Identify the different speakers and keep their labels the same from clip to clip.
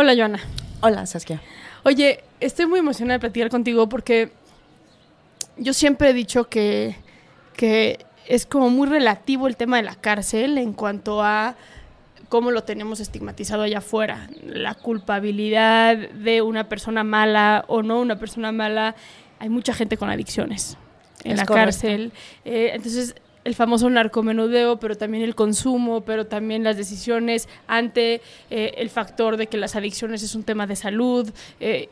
Speaker 1: Hola, Joana.
Speaker 2: Hola, Saskia.
Speaker 1: Oye, estoy muy emocionada de platicar contigo porque yo siempre he dicho que, que es como muy relativo el tema de la cárcel en cuanto a cómo lo tenemos estigmatizado allá afuera. La culpabilidad de una persona mala o no una persona mala. Hay mucha gente con adicciones en la cárcel. Eh, entonces, el famoso narcomenudeo, pero también el consumo, pero también las decisiones ante eh, el factor de que las adicciones es un tema de salud. Eh,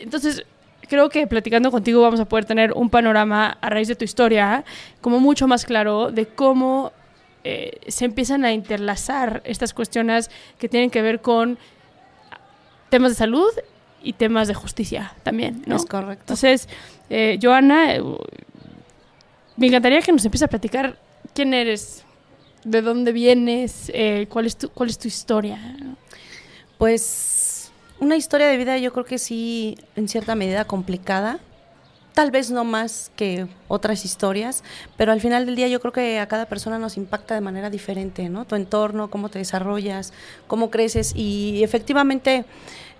Speaker 1: entonces, creo que platicando contigo vamos a poder tener un panorama a raíz de tu historia, como mucho más claro de cómo eh, se empiezan a interlazar estas cuestiones que tienen que ver con temas de salud y temas de justicia también, ¿no?
Speaker 2: Es correcto.
Speaker 1: Entonces, Joana, me encantaría que nos empieces a platicar quién eres, de dónde vienes, eh, cuál, es tu, historia.
Speaker 2: Pues una historia de vida yo creo que sí, en cierta medida complicada. Tal vez no más que otras historias, pero al final del día yo creo que a cada persona nos impacta de manera diferente, ¿no? Tu entorno, cómo te desarrollas, cómo creces y efectivamente,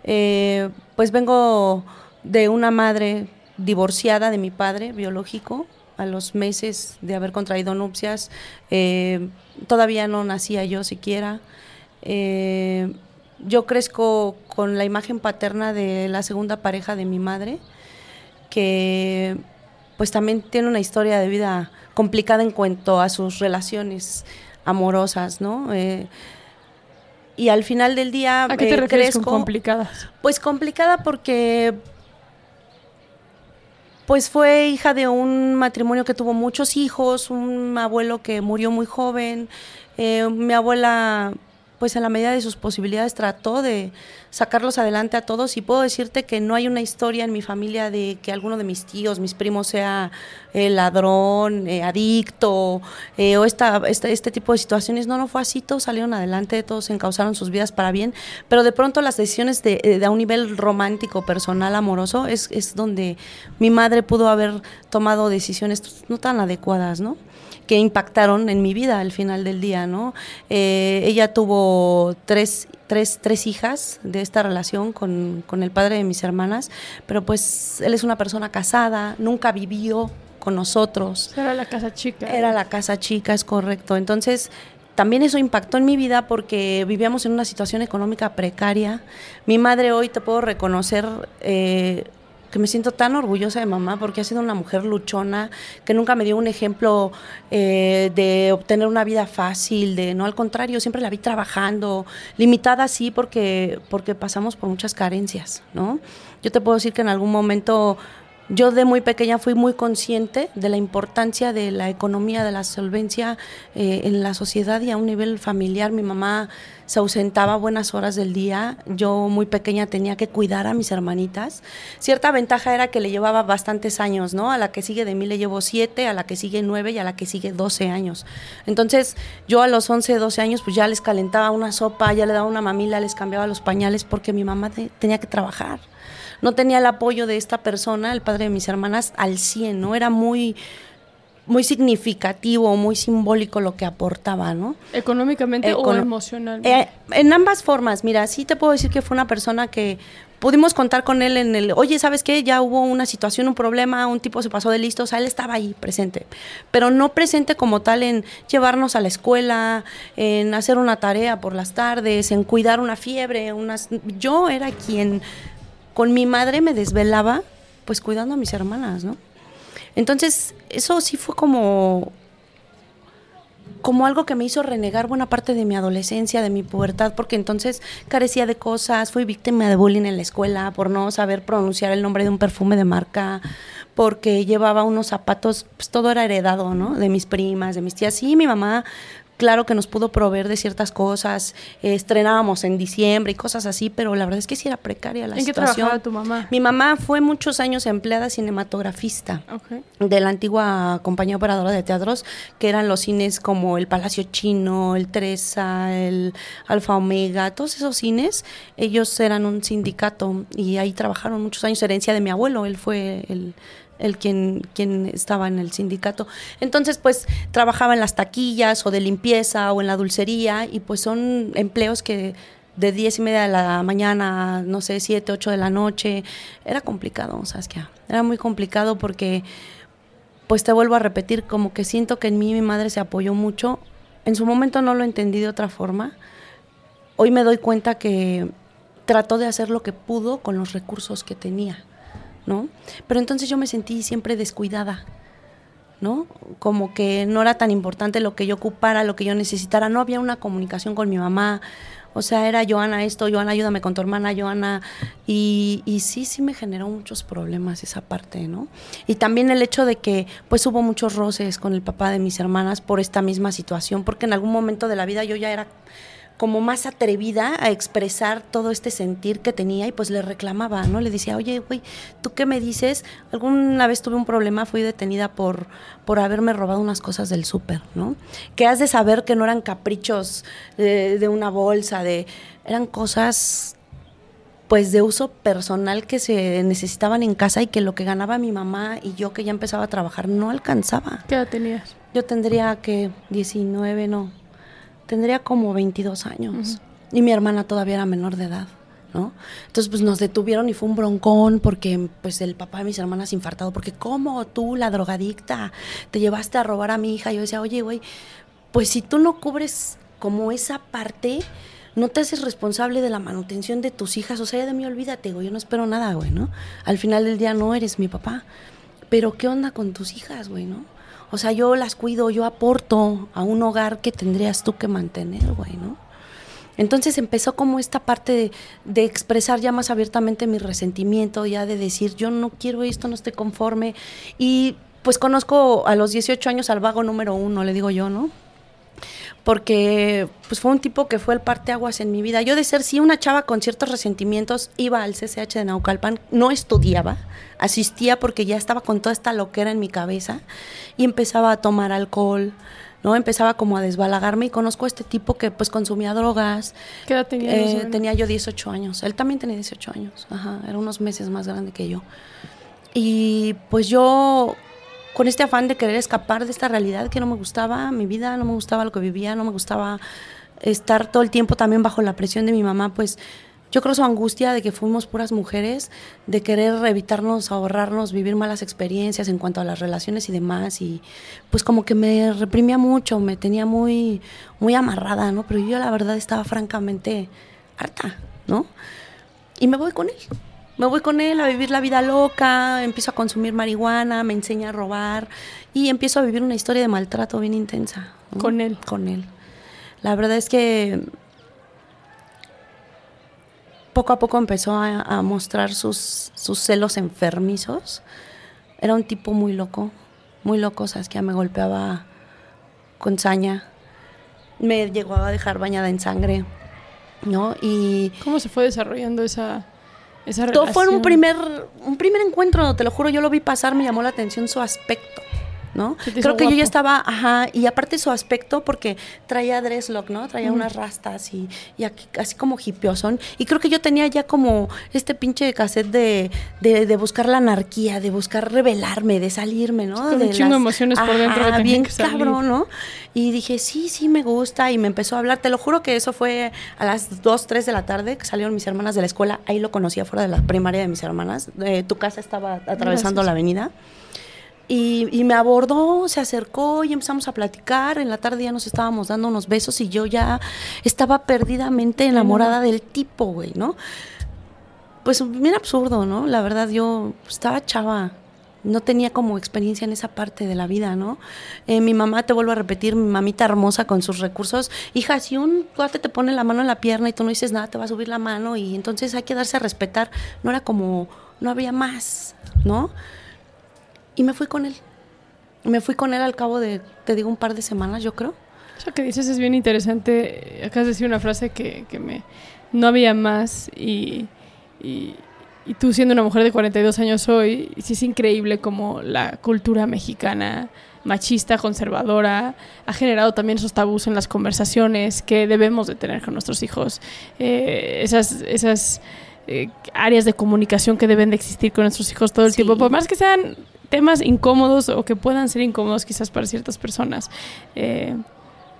Speaker 2: eh, pues vengo de una madre divorciada de mi padre biológico, a los meses de haber contraído nupcias, eh, todavía no nacía yo siquiera. Eh, yo crezco con la imagen paterna de la segunda pareja de mi madre, que pues también tiene una historia de vida complicada en cuanto a sus relaciones amorosas, ¿no? Eh, y al final del día
Speaker 1: ¿A qué te refieres con complicadas?
Speaker 2: Pues complicada porque pues fue hija de un matrimonio que tuvo muchos hijos, un abuelo que murió muy joven. Eh, mi abuela, pues en la medida de sus posibilidades, trató de sacarlos adelante a todos y puedo decirte que no hay una historia en mi familia de que alguno de mis tíos, mis primos sea eh, ladrón, eh, adicto eh, o esta, este tipo de situaciones. No, no fue así, todos salieron adelante, todos encauzaron sus vidas para bien, pero de pronto las decisiones de, de a un nivel romántico, personal, amoroso, es, es donde mi madre pudo haber tomado decisiones no tan adecuadas, ¿no? Que impactaron en mi vida al final del día, ¿no? ella tuvo tres tres, tres hijas de esta relación con, con el padre de mis hermanas, pero pues él es una persona casada, nunca vivió con nosotros.
Speaker 1: Era la casa chica.
Speaker 2: Era la casa chica, es correcto. Entonces, también eso impactó en mi vida porque vivíamos en una situación económica precaria. Mi madre hoy te puedo reconocer eh, que me siento tan orgullosa de mamá porque ha sido una mujer luchona, que nunca me dio un ejemplo eh, de obtener una vida fácil, de no al contrario, siempre la vi trabajando, limitada sí porque, porque pasamos por muchas carencias, ¿no? Yo te puedo decir que en algún momento yo de muy pequeña fui muy consciente de la importancia de la economía, de la solvencia eh, en la sociedad y a un nivel familiar. Mi mamá se ausentaba buenas horas del día. Yo muy pequeña tenía que cuidar a mis hermanitas. Cierta ventaja era que le llevaba bastantes años, ¿no? A la que sigue de mí le llevo siete, a la que sigue nueve y a la que sigue doce años. Entonces yo a los once, doce años pues ya les calentaba una sopa, ya le daba una mamila, les cambiaba los pañales porque mi mamá tenía que trabajar no tenía el apoyo de esta persona, el padre de mis hermanas, al 100, ¿no? Era muy muy significativo, muy simbólico lo que aportaba, ¿no?
Speaker 1: Económicamente o emocionalmente.
Speaker 2: Eh, en ambas formas, mira, sí te puedo decir que fue una persona que pudimos contar con él en el, oye, ¿sabes qué? Ya hubo una situación, un problema, un tipo se pasó de listo, o sea, él estaba ahí presente, pero no presente como tal en llevarnos a la escuela, en hacer una tarea por las tardes, en cuidar una fiebre, unas... Yo era quien con mi madre me desvelaba, pues cuidando a mis hermanas, ¿no? Entonces, eso sí fue como como algo que me hizo renegar buena parte de mi adolescencia, de mi pubertad, porque entonces carecía de cosas, fui víctima de bullying en la escuela por no saber pronunciar el nombre de un perfume de marca, porque llevaba unos zapatos, pues todo era heredado, ¿no? De mis primas, de mis tías. Sí, mi mamá claro que nos pudo proveer de ciertas cosas, estrenábamos en diciembre y cosas así, pero la verdad es que sí era precaria la
Speaker 1: situación.
Speaker 2: ¿En qué
Speaker 1: trabajaba tu mamá?
Speaker 2: Mi mamá fue muchos años empleada cinematografista de la antigua compañía operadora de teatros, que eran los cines como el Palacio Chino, el Teresa, el Alfa Omega, todos esos cines, ellos eran un sindicato y ahí trabajaron muchos años, herencia de mi abuelo, él fue el el quien, quien estaba en el sindicato. Entonces, pues trabajaba en las taquillas o de limpieza o en la dulcería y pues son empleos que de diez y media de la mañana, no sé, siete, ocho de la noche, era complicado, ¿sabes qué? Era muy complicado porque, pues te vuelvo a repetir, como que siento que en mí mi madre se apoyó mucho. En su momento no lo entendí de otra forma. Hoy me doy cuenta que trató de hacer lo que pudo con los recursos que tenía. ¿No? Pero entonces yo me sentí siempre descuidada, ¿no? Como que no era tan importante lo que yo ocupara, lo que yo necesitara, no había una comunicación con mi mamá, o sea, era Joana esto, Joana ayúdame con tu hermana, Joana, y, y sí, sí me generó muchos problemas esa parte, ¿no? Y también el hecho de que pues hubo muchos roces con el papá de mis hermanas por esta misma situación, porque en algún momento de la vida yo ya era como más atrevida a expresar todo este sentir que tenía y pues le reclamaba, ¿no? Le decía, oye, güey, ¿tú qué me dices? Alguna vez tuve un problema, fui detenida por, por haberme robado unas cosas del súper, ¿no? Que has de saber que no eran caprichos de, de una bolsa, de eran cosas pues de uso personal que se necesitaban en casa y que lo que ganaba mi mamá y yo que ya empezaba a trabajar no alcanzaba.
Speaker 1: ¿Qué edad tenías?
Speaker 2: Yo tendría que 19, no, tendría como 22 años y mi hermana todavía era menor de edad. ¿no? Entonces, pues nos detuvieron y fue un broncón porque pues el papá de mis hermanas infartado, porque ¿cómo tú, la drogadicta, te llevaste a robar a mi hija? Yo decía, oye, güey, pues si tú no cubres como esa parte, no te haces responsable de la manutención de tus hijas, o sea, ya de mí olvídate, güey, yo no espero nada, güey, ¿no? Al final del día no eres mi papá, pero ¿qué onda con tus hijas, güey, no? O sea, yo las cuido, yo aporto a un hogar que tendrías tú que mantener, güey, ¿no? Entonces empezó como esta parte de, expresar ya más abiertamente mi resentimiento, ya de decir, yo no quiero esto, no estoy conforme. Y pues conozco a los 18 años al vago número uno, le digo yo, ¿no? Porque pues fue un tipo que fue el parteaguas en mi vida. Yo de ser sí una chava con ciertos resentimientos, iba al CCH de Naucalpan, no estudiaba, asistía porque ya estaba con toda esta loquera en mi cabeza y empezaba a tomar alcohol, ¿no? Empezaba como a desbalagarme y conozco a este tipo que pues consumía drogas.
Speaker 1: ¿Qué edad tenía?
Speaker 2: Eh, tenía yo 18 años, él también tenía 18 años, ajá, era unos meses más grande que yo. Y pues yo con este afán de querer escapar de esta realidad que no me gustaba, mi vida, no me gustaba lo que vivía, no me gustaba estar todo el tiempo también bajo la presión de mi mamá, pues yo creo su angustia de que fuimos puras mujeres, de querer evitarnos, ahorrarnos, vivir malas experiencias en cuanto a las relaciones y demás, y pues como que me reprimía mucho, me tenía muy, muy amarrada, ¿no? Pero yo la verdad estaba francamente harta, ¿no? Y me voy con él me voy con él a vivir la vida loca, empiezo a consumir marihuana, me enseña a robar y empiezo a vivir una historia de maltrato bien intensa.
Speaker 1: Con él.
Speaker 2: Con él. La verdad es que poco a poco empezó a, mostrar sus, sus, celos enfermizos, Era un tipo muy loco, muy loco, Saskia me golpeaba con saña, me llegó a dejar bañada en sangre, ¿no? Y
Speaker 1: ¿Cómo se fue desarrollando esa, esa
Speaker 2: todo fue un primer, un primer encuentro, te lo juro, yo lo vi pasar, me llamó la atención su aspecto. ¿No? Creo que yo ya estaba, ajá, y aparte su aspecto, porque traía dresslock, ¿no? Traía unas rastas y, y aquí, así como hipiosón. Y creo que yo tenía ya como este pinche cassette de, de, de buscar la anarquía, de buscar rebelarme, de salirme, ¿no?
Speaker 1: Con un
Speaker 2: de
Speaker 1: chingo de emociones por dentro que
Speaker 2: Ajá,
Speaker 1: tenían
Speaker 2: bien
Speaker 1: que salir.
Speaker 2: cabrón, ¿no? Y dije, sí, sí, me gusta. Y me empezó a hablar. Te lo juro que eso fue a las 2, 3 de la tarde que salieron mis hermanas de la escuela. Ahí lo conocí afuera de la primaria de mis hermanas. Eh, tu casa estaba atravesando
Speaker 1: Gracias.
Speaker 2: la avenida. Y, y me abordó, se acercó y empezamos a platicar. En la tarde ya nos estábamos dando unos besos y yo ya estaba perdidamente enamorada del tipo, güey, ¿no? Pues bien absurdo, ¿no? La verdad, yo estaba chava, no tenía como experiencia en esa parte de la vida, ¿no? Eh, mi mamá, te vuelvo a repetir, mi mamita hermosa con sus recursos, hija, si un cuate te pone la mano en la pierna y tú no dices nada, te va a subir la mano y entonces hay que darse a respetar. No era como, no había más, ¿no? Y me fui con él. Me fui con él al cabo de, te digo, un par de semanas, yo creo.
Speaker 1: Eso que dices es bien interesante. Acabas de decir una frase que, que me... No había más y, y, y tú siendo una mujer de 42 años hoy, sí es increíble como la cultura mexicana machista, conservadora, ha generado también esos tabús en las conversaciones que debemos de tener con nuestros hijos. Eh, esas esas eh, áreas de comunicación que deben de existir con nuestros hijos todo el
Speaker 2: Sí.
Speaker 1: tiempo, por más que sean temas incómodos o que puedan ser incómodos quizás para ciertas personas. Eh,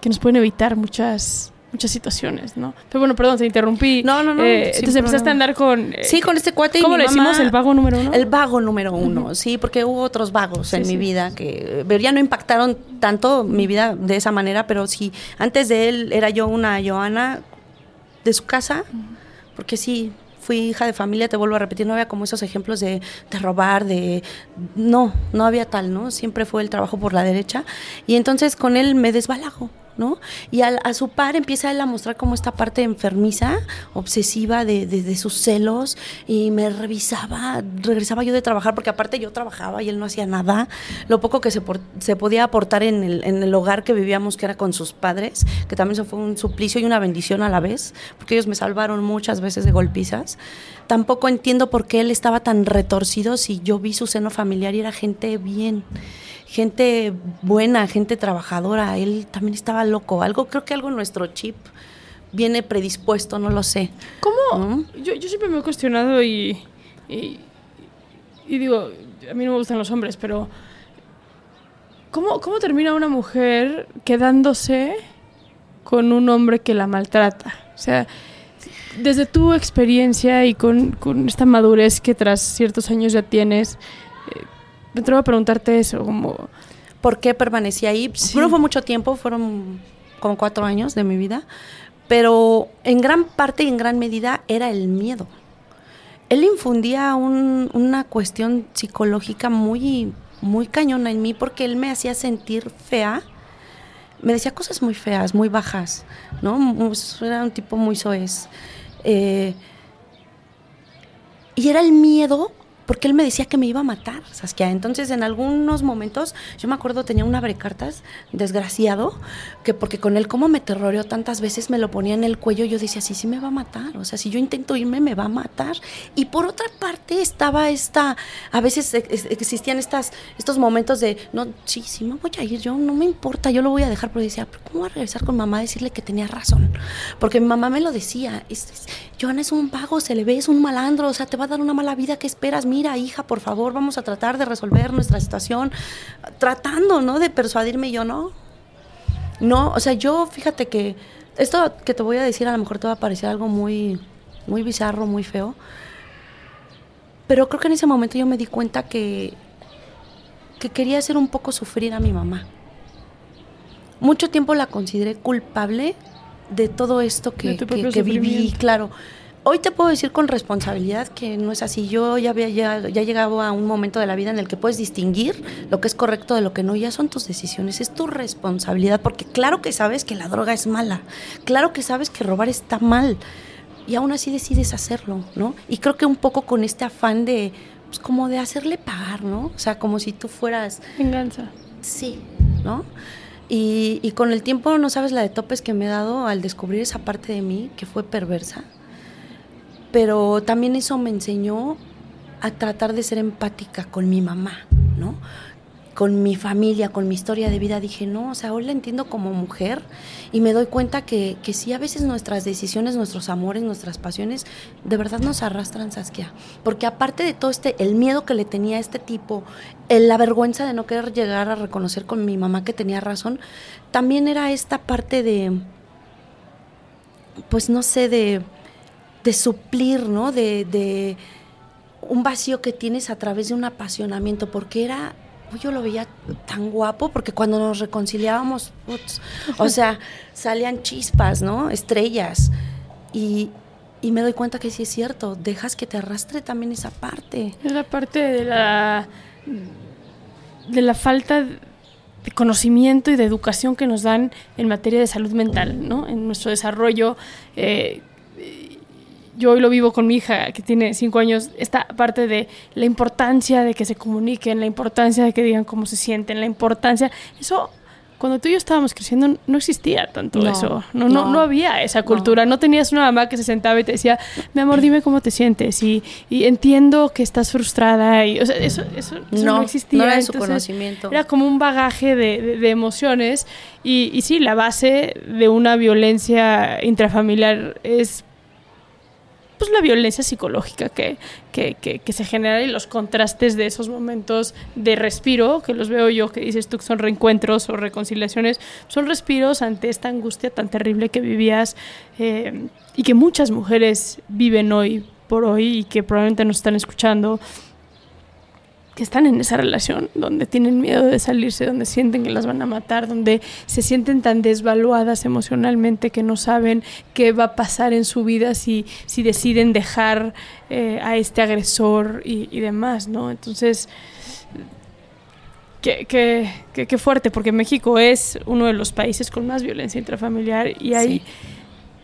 Speaker 1: que nos pueden evitar muchas muchas situaciones, ¿no? Pero bueno, perdón, te interrumpí.
Speaker 2: No, no, no,
Speaker 1: Eh, entonces empezaste a andar con... eh,
Speaker 2: Sí, con este cuate y
Speaker 1: ¿Cómo
Speaker 2: mi
Speaker 1: decimos?
Speaker 2: mamá-
Speaker 1: ¿El vago número uno?
Speaker 2: El vago número uno, sí, porque hubo otros vagos
Speaker 1: Sí,
Speaker 2: en
Speaker 1: sí.
Speaker 2: mi vida que pero ya no impactaron tanto mi vida de esa manera, pero sí, antes de él era yo una Joana de su casa, porque sí, fui hija de familia, te vuelvo a repetir, no había como esos ejemplos de, de robar, de... No, no había tal, ¿no? Siempre fue el trabajo por la derecha. Y entonces con él me desbalago. ¿No? Y a su par empieza él a mostrar como esta parte enfermiza, obsesiva de, sus celos y me revisaba, regresaba yo de trabajar porque aparte yo trabajaba y él no hacía nada, lo poco que se podía aportar en el, en el hogar que vivíamos que era con sus padres, que también eso fue un suplicio y una bendición a la vez, porque ellos me salvaron muchas veces de golpizas. Tampoco entiendo por qué él estaba tan retorcido si yo vi su seno familiar y era gente bien gente buena, gente trabajadora. Él también estaba loco. Algo, creo que algo en nuestro chip viene predispuesto, no lo sé.
Speaker 1: ¿Cómo?
Speaker 2: ¿no?
Speaker 1: Yo, yo siempre me he cuestionado y, y, y digo, a mí no me gustan los hombres, pero ¿cómo, ¿cómo termina una mujer quedándose con un hombre que la maltrata? O sea, desde tu experiencia y con, con esta madurez que tras ciertos años ya tienes, me atrevo a preguntarte eso, como...
Speaker 2: ¿Por qué permanecí ahí?
Speaker 1: Sí.
Speaker 2: No fue mucho tiempo, fueron como cuatro años de mi vida, pero en gran parte y en gran medida era el miedo. Él infundía un- una cuestión psicológica muy, muy cañona en mí porque él me hacía sentir fea. Me decía cosas muy feas, muy bajas, ¿no? Era un tipo muy soez. Eh, y era el miedo porque él me decía que me iba a matar, Saskia. Entonces, en algunos momentos, yo me acuerdo, tenía un abrecartas desgraciado, que porque con él, como me terroreó tantas veces, me lo ponía en el cuello, yo decía, sí, sí me va a matar. O sea, si yo intento irme, me va a matar. Y por otra parte, estaba esta, a veces ex- ex- existían estas, estos momentos de, no, sí, sí me voy a ir, yo no me importa, yo lo voy a dejar, pero decía, ¿pero ¿cómo voy a regresar con mamá a decirle que tenía razón? Porque mi mamá me lo decía, es, es un vago, se le ve, es un malandro, o sea, te va a dar una mala vida, ¿qué esperas? Mira, hija, por favor, vamos a tratar de resolver nuestra situación, tratando, ¿no? De persuadirme y yo, no. No, o sea, yo, fíjate que esto que te voy a decir a lo mejor te va a parecer algo muy, muy bizarro, muy feo, pero creo que en ese momento yo me di cuenta que, que quería hacer un poco sufrir a mi mamá. Mucho tiempo la consideré culpable de todo esto que, viví, claro. Hoy te puedo decir con responsabilidad que no es así. Yo ya había ya, ya llegado a un momento de la vida en el que puedes distinguir lo que es correcto de lo que no. Ya son tus decisiones, es tu responsabilidad. Porque claro que sabes que la droga es mala, claro que sabes que robar está mal y aún así decides hacerlo, ¿no? Y creo que un poco con este afán de pues, como de hacerle pagar, ¿no? O sea, como si tú fueras...
Speaker 1: Venganza.
Speaker 2: Sí, ¿no? Y, y con el tiempo no sabes la de topes que me he dado al descubrir esa parte de mí que fue perversa. Pero también eso me enseñó a tratar de ser empática con mi mamá, ¿no? Con mi familia, con mi historia de vida. Dije, no, o sea, hoy la entiendo como mujer y me doy cuenta que, que sí, a veces nuestras decisiones, nuestros amores, nuestras pasiones, de verdad nos arrastran, Saskia. Porque aparte de todo este, el miedo que le tenía a este tipo, la vergüenza de no querer llegar a reconocer con mi mamá que tenía razón, también era esta parte de, pues no sé, de, de suplir, ¿no? De, de un vacío que tienes a través de un apasionamiento, porque era, uy, yo lo veía tan guapo, porque cuando nos reconciliábamos, putz, o sea, salían chispas, ¿no? Estrellas. Y, y me doy cuenta que sí es cierto, dejas que te arrastre también esa parte.
Speaker 1: Es la parte de la de la falta de conocimiento y de educación que nos dan en materia de salud mental, ¿no? En nuestro desarrollo. eh, yo hoy lo vivo con mi hija que tiene cinco años, esta parte de la importancia de que se comuniquen, la importancia de que digan cómo se sienten, la importancia, eso cuando tú y yo estábamos creciendo no existía tanto
Speaker 2: No,
Speaker 1: eso, no, no,
Speaker 2: no.
Speaker 1: no había esa cultura, no. tenías una mamá que se sentaba y te decía, mi amor, dime cómo te sientes y, y entiendo que estás frustrada y, o sea, eso, eso, eso no,
Speaker 2: No,
Speaker 1: existía.
Speaker 2: no era de su
Speaker 1: entonces,
Speaker 2: conocimiento.
Speaker 1: Era como un bagaje de, de- de emociones y, y sí, la base de una violencia intrafamiliar es pues la violencia psicológica que, que, que- que se genera y los contrastes de esos momentos de respiro, que los veo yo, que dices tú que son reencuentros o reconciliaciones, son respiros ante esta angustia tan terrible que vivías eh, y que muchas mujeres viven hoy por hoy y que probablemente nos están escuchando que están en esa relación, donde tienen miedo de salirse, donde sienten que las van a matar, donde se sienten tan desvaluadas emocionalmente que no saben qué va a pasar en su vida si, si deciden dejar eh, a este agresor y, y demás, ¿no? Entonces, qué, qué, qué- qué fuerte, porque México es uno de los países con más violencia intrafamiliar y hay
Speaker 2: Sí.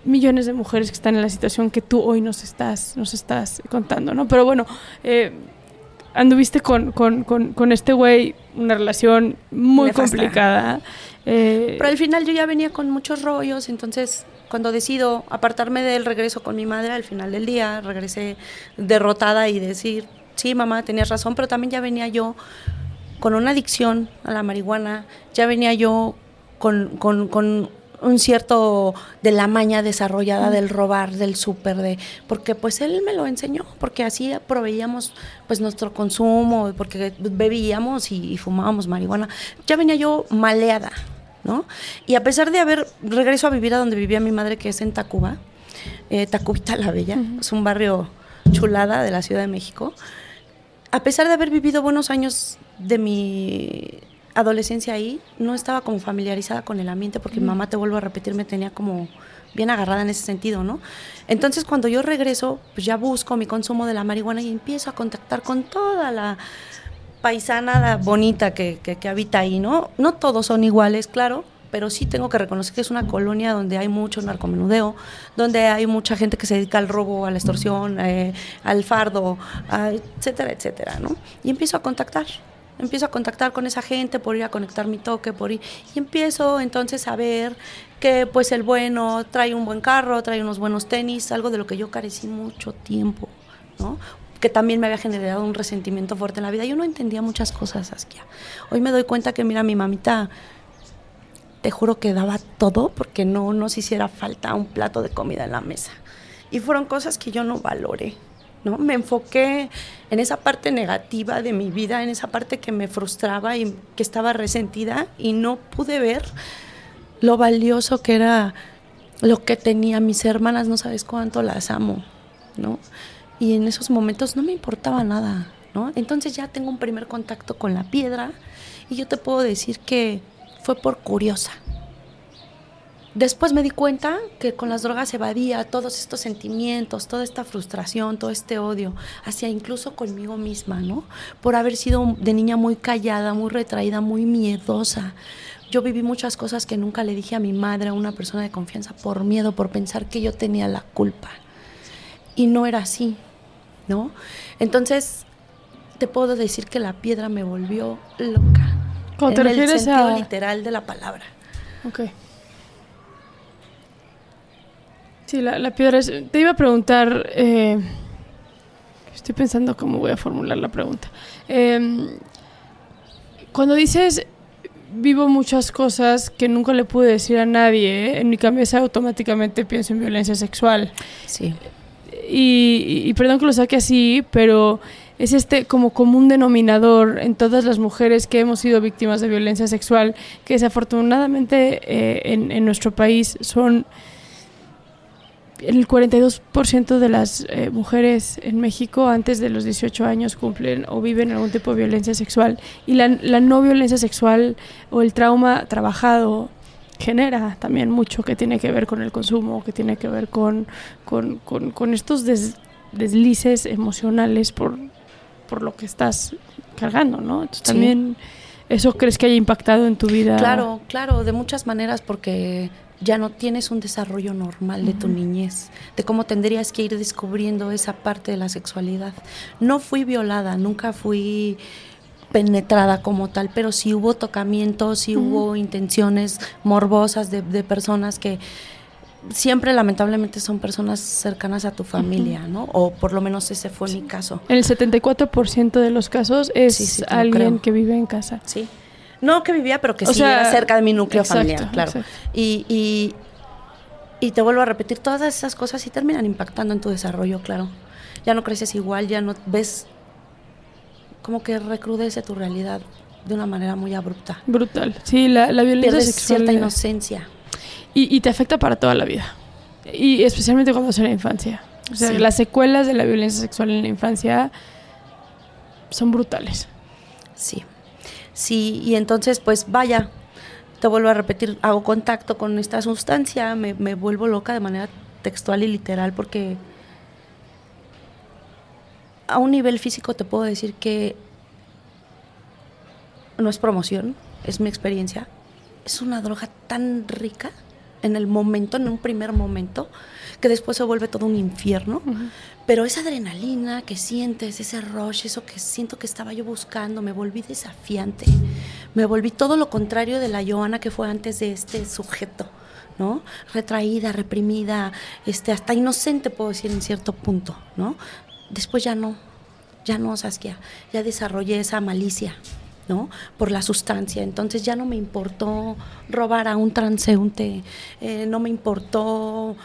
Speaker 1: millones de mujeres que están en la situación que tú hoy nos estás, nos estás contando, ¿no? Pero bueno, eh, anduviste con, con, con, con este güey una relación muy
Speaker 2: Nefasta.
Speaker 1: complicada. eh,
Speaker 2: Pero al final yo ya venía con muchos rollos, entonces cuando decido apartarme del regreso con mi madre al final del día, regresé derrotada y decir, sí, mamá, tenías razón, pero también ya venía yo con una adicción a la marihuana, ya venía yo con, con- con un cierto de la maña desarrollada del robar, del súper, de porque pues él me lo enseñó, porque así proveíamos pues nuestro consumo, porque bebíamos y, y fumábamos marihuana. Ya venía yo maleada, ¿no? Y a pesar de haber regreso a vivir a donde vivía mi madre, que es en Tacuba, eh, Tacubita la Bella, es un barrio chulada de la Ciudad de México. A pesar de haber vivido buenos años de mi adolescencia ahí, no estaba como familiarizada con el ambiente porque mi mamá, te vuelvo a repetir, me tenía como bien agarrada en ese sentido, ¿no? Entonces cuando yo regreso, pues ya busco mi consumo de la marihuana y empiezo a contactar con toda la paisana bonita que, que, que habita ahí, ¿no? No todos son iguales, claro, pero sí tengo que reconocer que es una colonia donde hay mucho narcomenudeo, donde hay mucha gente que se dedica al robo, a la extorsión, eh, al fardo, a etcétera, etcétera, ¿no? Y empiezo a contactar, empiezo a contactar con esa gente por ir a conectar mi toque, por ir, y empiezo entonces a ver que pues el bueno trae un buen carro, trae unos buenos tenis, algo de lo que yo carecí mucho tiempo, ¿no? que también me había generado un resentimiento fuerte en la vida. Yo no entendía muchas cosas, Saskia. Hoy me doy cuenta que, mira, mi mamita, te juro que daba todo porque no nos hiciera falta un plato de comida en la mesa. Y fueron cosas que yo no valoré, ¿no? Me enfoqué en esa parte negativa de mi vida, en esa parte que me frustraba y que estaba resentida y no pude ver lo valioso que era lo que tenía mis hermanas, no sabes cuánto las amo, ¿no? Y en esos momentos no me importaba nada, ¿no? Entonces ya tengo un primer contacto con la piedra y yo te puedo decir que fue por curiosa. Después me di cuenta que con las drogas evadía todos estos sentimientos, toda esta frustración, todo este odio, hacia incluso conmigo misma, ¿no? Por haber sido de niña muy callada, muy retraída, muy miedosa. Yo viví muchas cosas que nunca le dije a mi madre, a una persona de confianza, por miedo, por pensar que yo tenía la culpa. Y no era así, ¿no? Entonces, te puedo decir que la piedra me volvió loca.
Speaker 1: Cuando te
Speaker 2: en el sentido
Speaker 1: a...
Speaker 2: literal de la palabra.
Speaker 1: Ok. Sí, la, la piedra es... Te iba a preguntar... eh, estoy pensando cómo voy a formular la pregunta. Eh, cuando dices vivo muchas cosas que nunca le pude decir a nadie, en mi cabeza automáticamente pienso en violencia sexual.
Speaker 2: Sí.
Speaker 1: Y, y- y perdón que lo saque así, pero es este como común denominador en todas las mujeres que hemos sido víctimas de violencia sexual, que desafortunadamente eh, en, en nuestro país son el 42% de las eh, mujeres en México antes de los 18 años cumplen o viven algún tipo de violencia sexual. Y la, la no violencia sexual o el trauma trabajado genera también mucho que tiene que ver con el consumo, que tiene que ver con, con, con- con estos des- deslices emocionales por, por lo que estás cargando, ¿no? Entonces,
Speaker 2: Sí.
Speaker 1: también eso crees que haya impactado en tu vida.
Speaker 2: Claro, claro, de muchas maneras porque ya no tienes un desarrollo normal de tu niñez, de cómo tendrías que ir descubriendo esa parte de la sexualidad. No fui violada, nunca fui penetrada como tal, pero sí hubo tocamientos, sí hubo intenciones morbosas de, de personas que siempre lamentablemente son personas cercanas a tu familia, ¿no? O por lo menos ese fue mi caso.
Speaker 1: El 74% de los casos es
Speaker 2: Sí, sí,
Speaker 1: alguien
Speaker 2: creo.
Speaker 1: que vive en casa.
Speaker 2: Sí. No que vivía, pero que
Speaker 1: O
Speaker 2: sí
Speaker 1: sea,
Speaker 2: era cerca de mi núcleo
Speaker 1: exacto,
Speaker 2: familiar, claro.
Speaker 1: exacto.
Speaker 2: Y, y, y te vuelvo a repetir, todas esas cosas sí terminan impactando en tu desarrollo, claro. Ya no creces igual, ya no ves como que recrudece tu realidad de una manera muy abrupta.
Speaker 1: Brutal. Sí, la, la violencia
Speaker 2: Pierdes
Speaker 1: sexual.
Speaker 2: cierta inocencia.
Speaker 1: Y, y te afecta para toda la vida. Y especialmente cuando es en la infancia. O sea,
Speaker 2: Sí.
Speaker 1: las secuelas de la violencia sexual en la infancia son brutales.
Speaker 2: Sí. Sí, y entonces, pues vaya, te vuelvo a repetir, hago contacto con esta sustancia, me, me vuelvo loca de manera textual y literal porque a un nivel físico te puedo decir que no es promoción, es mi experiencia. Es una droga tan rica en el momento, en un primer momento, que después se vuelve todo un infierno. Pero esa adrenalina que sientes, ese rush, eso que siento que estaba yo buscando, me volví desafiante. Me volví todo lo contrario de la Joana que fue antes de este sujeto, ¿no? Retraída, reprimida, este, hasta inocente puedo decir en cierto punto, ¿no? Después ya no, ya no, Saskia, ya desarrollé esa malicia, ¿no? Por la sustancia. Entonces ya no me importó robar a un transeúnte, eh, no me importó,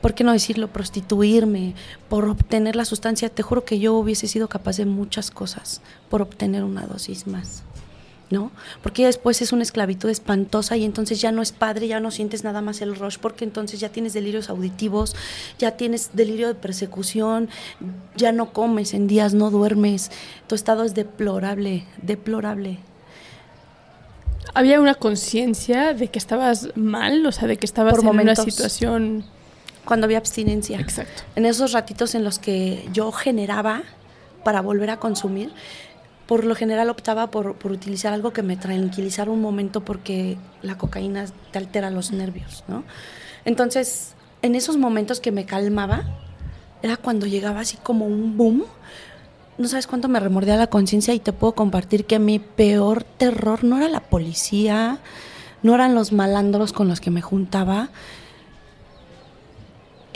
Speaker 2: ¿por qué no decirlo? Prostituirme, por obtener la sustancia. Te juro que yo hubiese sido capaz de muchas cosas por obtener una dosis más. ¿No? Porque ya después es una esclavitud espantosa y entonces ya no es padre, ya no sientes nada más el rush, porque entonces ya tienes delirios auditivos, ya tienes delirio de persecución, ya no comes en días, no duermes, tu estado es deplorable, deplorable.
Speaker 1: ¿Había una conciencia de que estabas mal? O sea, de que estabas
Speaker 2: Por
Speaker 1: en
Speaker 2: momentos.
Speaker 1: una situación...
Speaker 2: Cuando había abstinencia.
Speaker 1: Exacto.
Speaker 2: en esos ratitos en los que yo generaba para volver a consumir, por lo general optaba por, por utilizar algo que me tranquilizara un momento porque la cocaína te altera los nervios, ¿no? Entonces, en esos momentos que me calmaba, era cuando llegaba así como un boom. No sabes cuánto me remordía la conciencia y te puedo compartir que mi peor terror no era la policía, no eran los malandros con los que me juntaba,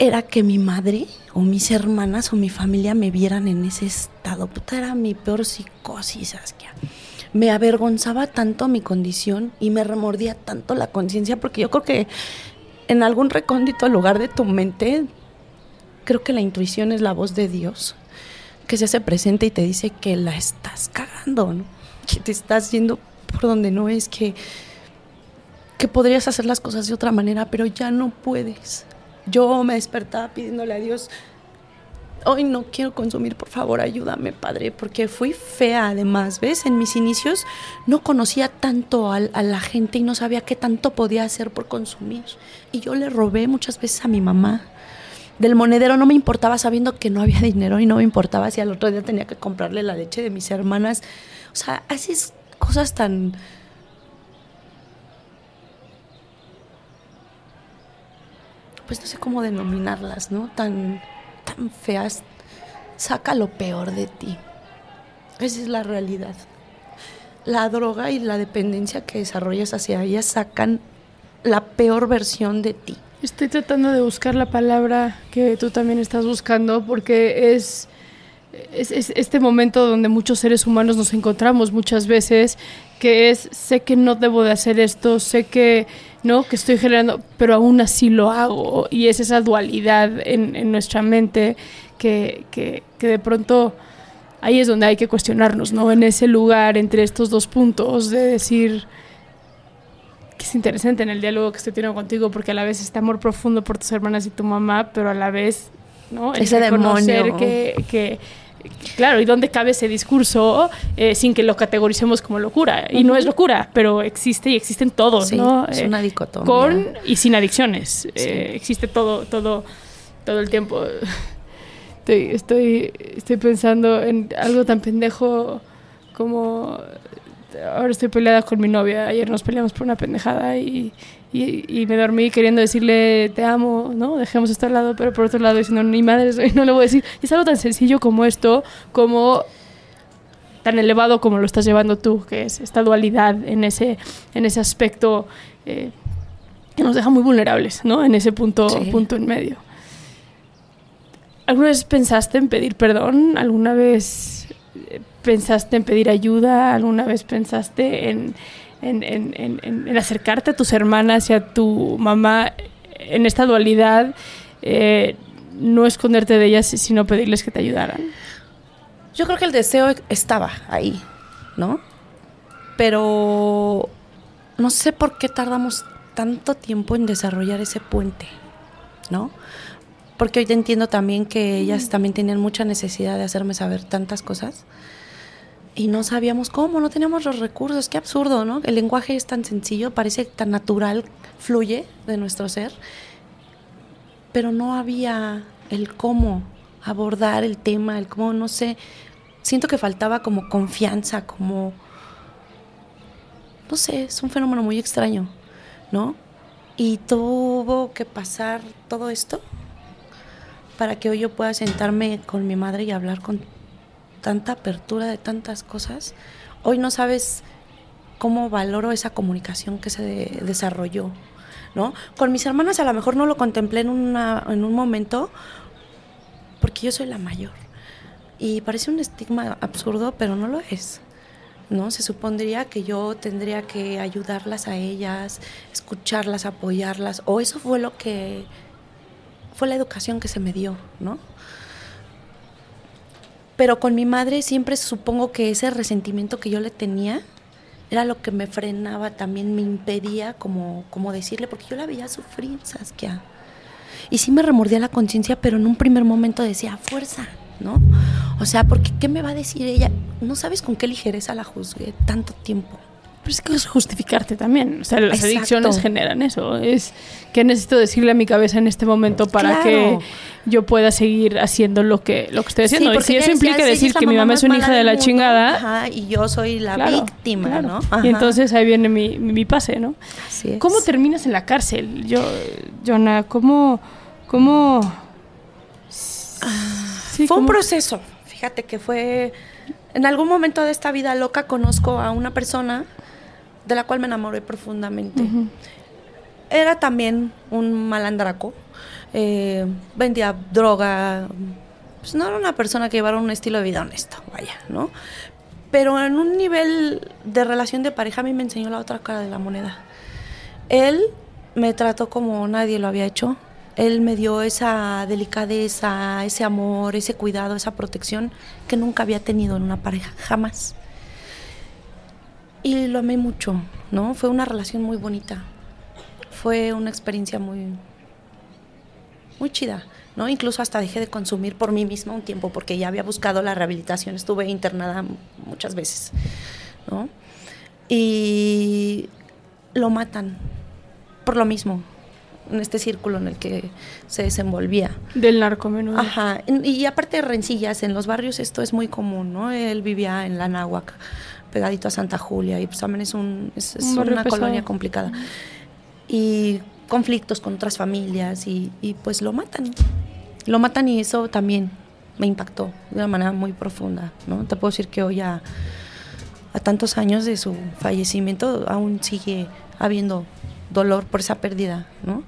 Speaker 2: era que mi madre o mis hermanas o mi familia me vieran en ese estado. Puta, era mi peor psicosis, Saskia. Me avergonzaba tanto mi condición y me remordía tanto la conciencia porque yo creo que en algún recóndito lugar de tu mente, creo que la intuición es la voz de Dios que se hace presente y te dice que la estás cagando, ¿no? que te estás yendo por donde no es, que, que podrías hacer las cosas de otra manera, pero ya no puedes. Yo me despertaba pidiéndole a Dios, hoy no quiero consumir, por favor, ayúdame, Padre, porque fui fea además, ¿ves? En mis inicios no conocía tanto al- a, la gente y no sabía qué tanto podía hacer por consumir. Y yo le robé muchas veces a mi mamá. Del monedero no me importaba sabiendo que no había dinero y no me importaba si al otro día tenía que comprarle la leche de mis hermanas. O sea, haces cosas tan... pues no sé cómo denominarlas, ¿no? Tan, tan feas. Saca lo peor de ti. Esa es la realidad. La droga y la dependencia que desarrollas hacia ellas sacan la peor versión de ti.
Speaker 1: Estoy tratando de buscar la palabra que tú también estás buscando porque es, es, es este momento donde muchos seres humanos nos encontramos muchas veces, que es, sé que no debo de hacer esto, sé que, ¿no? que estoy generando, pero aún así lo hago. Y es esa dualidad en, en nuestra mente que, que, que de pronto ahí es donde hay que cuestionarnos, ¿no? En ese lugar entre estos dos puntos de decir que es interesante en el diálogo que estoy teniendo contigo porque a la vez este amor profundo por tus hermanas y tu mamá, pero a la vez, ¿no? El
Speaker 2: Ese demonio.
Speaker 1: Que, que, claro, ¿y dónde cabe ese discurso eh, sin que lo categoricemos como locura? Y no es locura, pero existe y existen todos,
Speaker 2: Sí,
Speaker 1: ¿no?
Speaker 2: es
Speaker 1: Eh,
Speaker 2: una dicotomía.
Speaker 1: con y sin adicciones. Eh, existe todo, todo, todo el tiempo. Estoy, estoy, estoy pensando en algo tan pendejo como ahora estoy peleada con mi novia. Ayer nos peleamos por una pendejada y, y, y me dormí queriendo decirle te amo, ¿no? Dejemos esto al lado, pero por otro lado diciendo ni madre soy, no le voy a decir. Y es algo tan sencillo como esto, como tan elevado como lo estás llevando tú, que es esta dualidad en ese, en ese aspecto eh, que nos deja muy vulnerables, ¿no? En ese punto,
Speaker 2: Sí.
Speaker 1: punto en medio. ¿Alguna vez pensaste en pedir perdón? ¿Alguna vez eh, pensaste en pedir ayuda? ¿Alguna vez pensaste en, en, en- en- en- acercarte a tus hermanas y a tu mamá en esta dualidad? eh, no esconderte de ellas, sino pedirles que te ayudaran.
Speaker 2: Yo creo que el deseo estaba ahí, ¿no? Pero no sé por qué tardamos tanto tiempo en desarrollar ese puente, ¿no? Porque hoy te entiendo también que ellas también tenían mucha necesidad de hacerme saber tantas cosas y no sabíamos cómo, no teníamos los recursos, qué absurdo, ¿no? El lenguaje es tan sencillo, parece tan natural, fluye de nuestro ser, pero no había el cómo abordar el tema, el cómo, no sé, siento que faltaba como confianza, como, no sé, es un fenómeno muy extraño, ¿no? Y tuvo que pasar todo esto para que hoy yo pueda sentarme con mi madre y hablar con tanta apertura de tantas cosas. Hoy no sabes cómo valoro esa comunicación que se de- desarrolló, ¿no? Con mis hermanas a lo mejor no lo contemplé en, una, en un momento porque yo soy la mayor. Y parece un estigma absurdo, pero no lo es. ¿no? Se supondría que yo tendría que ayudarlas a ellas, escucharlas, apoyarlas, o eso fue lo que fue la educación que se me dio, ¿no? Pero con mi madre siempre supongo que ese resentimiento que yo le tenía era lo que me frenaba también, me impedía como, como decirle, porque yo la veía sufrir, Saskia. Y sí me remordía la conciencia, pero en un primer momento decía, fuerza, ¿no? O sea, porque ¿qué me va a decir ella? No sabes con qué ligereza la juzgué tanto tiempo.
Speaker 1: Pero es que es justificarte también. O sea, las
Speaker 2: Exacto.
Speaker 1: adicciones generan eso. Es que necesito decirle a mi cabeza en este momento para
Speaker 2: Claro.
Speaker 1: que yo pueda seguir haciendo lo que, lo que estoy haciendo. y
Speaker 2: porque
Speaker 1: si eso implica
Speaker 2: decía, "Ella
Speaker 1: decir que mi mamá es una hija de la
Speaker 2: mundo".
Speaker 1: chingada.
Speaker 2: Ajá, y yo soy la
Speaker 1: claro,
Speaker 2: víctima,
Speaker 1: claro.
Speaker 2: ¿no?
Speaker 1: Y entonces ahí viene mi, mi, pase, ¿no?
Speaker 2: Así es.
Speaker 1: ¿Cómo terminas en la cárcel? Yo, Jonah, ¿cómo, cómo? Sí,
Speaker 2: fue un proceso. Fíjate que fue. En algún momento de esta vida loca conozco a una persona de la cual me enamoré profundamente. Era también un malandraco. eh, vendía droga. Pues no era una persona que llevara un estilo de vida honesto, vaya, ¿no? Pero en un nivel de relación de pareja a mí me enseñó la otra cara de la moneda. Él me trató como nadie lo había hecho. Él me dio esa delicadeza, ese amor, ese cuidado, esa protección que nunca había tenido en una pareja, jamás. Y lo amé mucho, ¿no? Fue una relación muy bonita. Fue una experiencia muy, muy chida, ¿no? Incluso hasta dejé de consumir por mí misma un tiempo porque ya había buscado la rehabilitación. Estuve internada muchas veces, ¿no? Y lo matan por lo mismo, en este círculo en el que se desenvolvía.
Speaker 1: Del narco menudo.
Speaker 2: Ajá, y aparte de rencillas, en los barrios esto es muy común, ¿no? Él vivía en la Náhuac, pegadito a Santa Julia, y pues también es, un, es, es una
Speaker 1: pesado.
Speaker 2: colonia complicada. Y conflictos con otras familias, y, y pues lo matan. Lo matan y eso también me impactó de una manera muy profunda, ¿no? Te puedo decir que hoy a, a tantos años de su fallecimiento aún sigue habiendo dolor por esa pérdida, ¿no?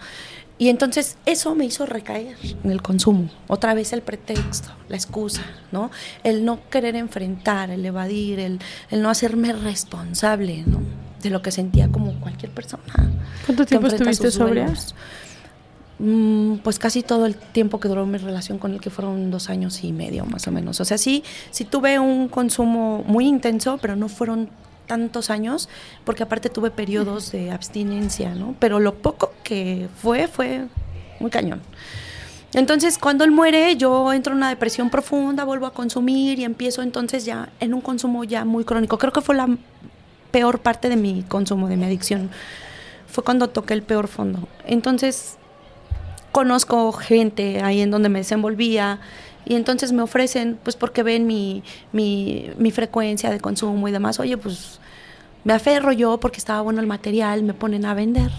Speaker 2: Y entonces eso me hizo recaer en el consumo. Otra vez el pretexto, la excusa, ¿no? El no querer enfrentar, el evadir, el, el no hacerme responsable, ¿no? De lo que sentía como cualquier persona.
Speaker 1: ¿Cuánto tiempo estuviste sobria?
Speaker 2: Mm, pues casi todo el tiempo que duró mi relación con él, que fueron dos años y medio más o menos. O sea, sí, sí tuve un consumo muy intenso, pero no fueron tantos años, porque aparte tuve periodos de abstinencia, ¿no? Pero lo poco que fue, fue muy cañón. Entonces, cuando él muere, yo entro en una depresión profunda, vuelvo a consumir y empiezo entonces ya en un consumo ya muy crónico. Creo que fue la peor parte de mi consumo, de mi adicción. Fue cuando toqué el peor fondo. Entonces, conozco gente ahí en donde me desenvolvía y entonces me ofrecen, pues porque ven mi, mi, frecuencia de consumo y demás, oye, pues me aferro yo porque estaba bueno el material, me ponen a vender.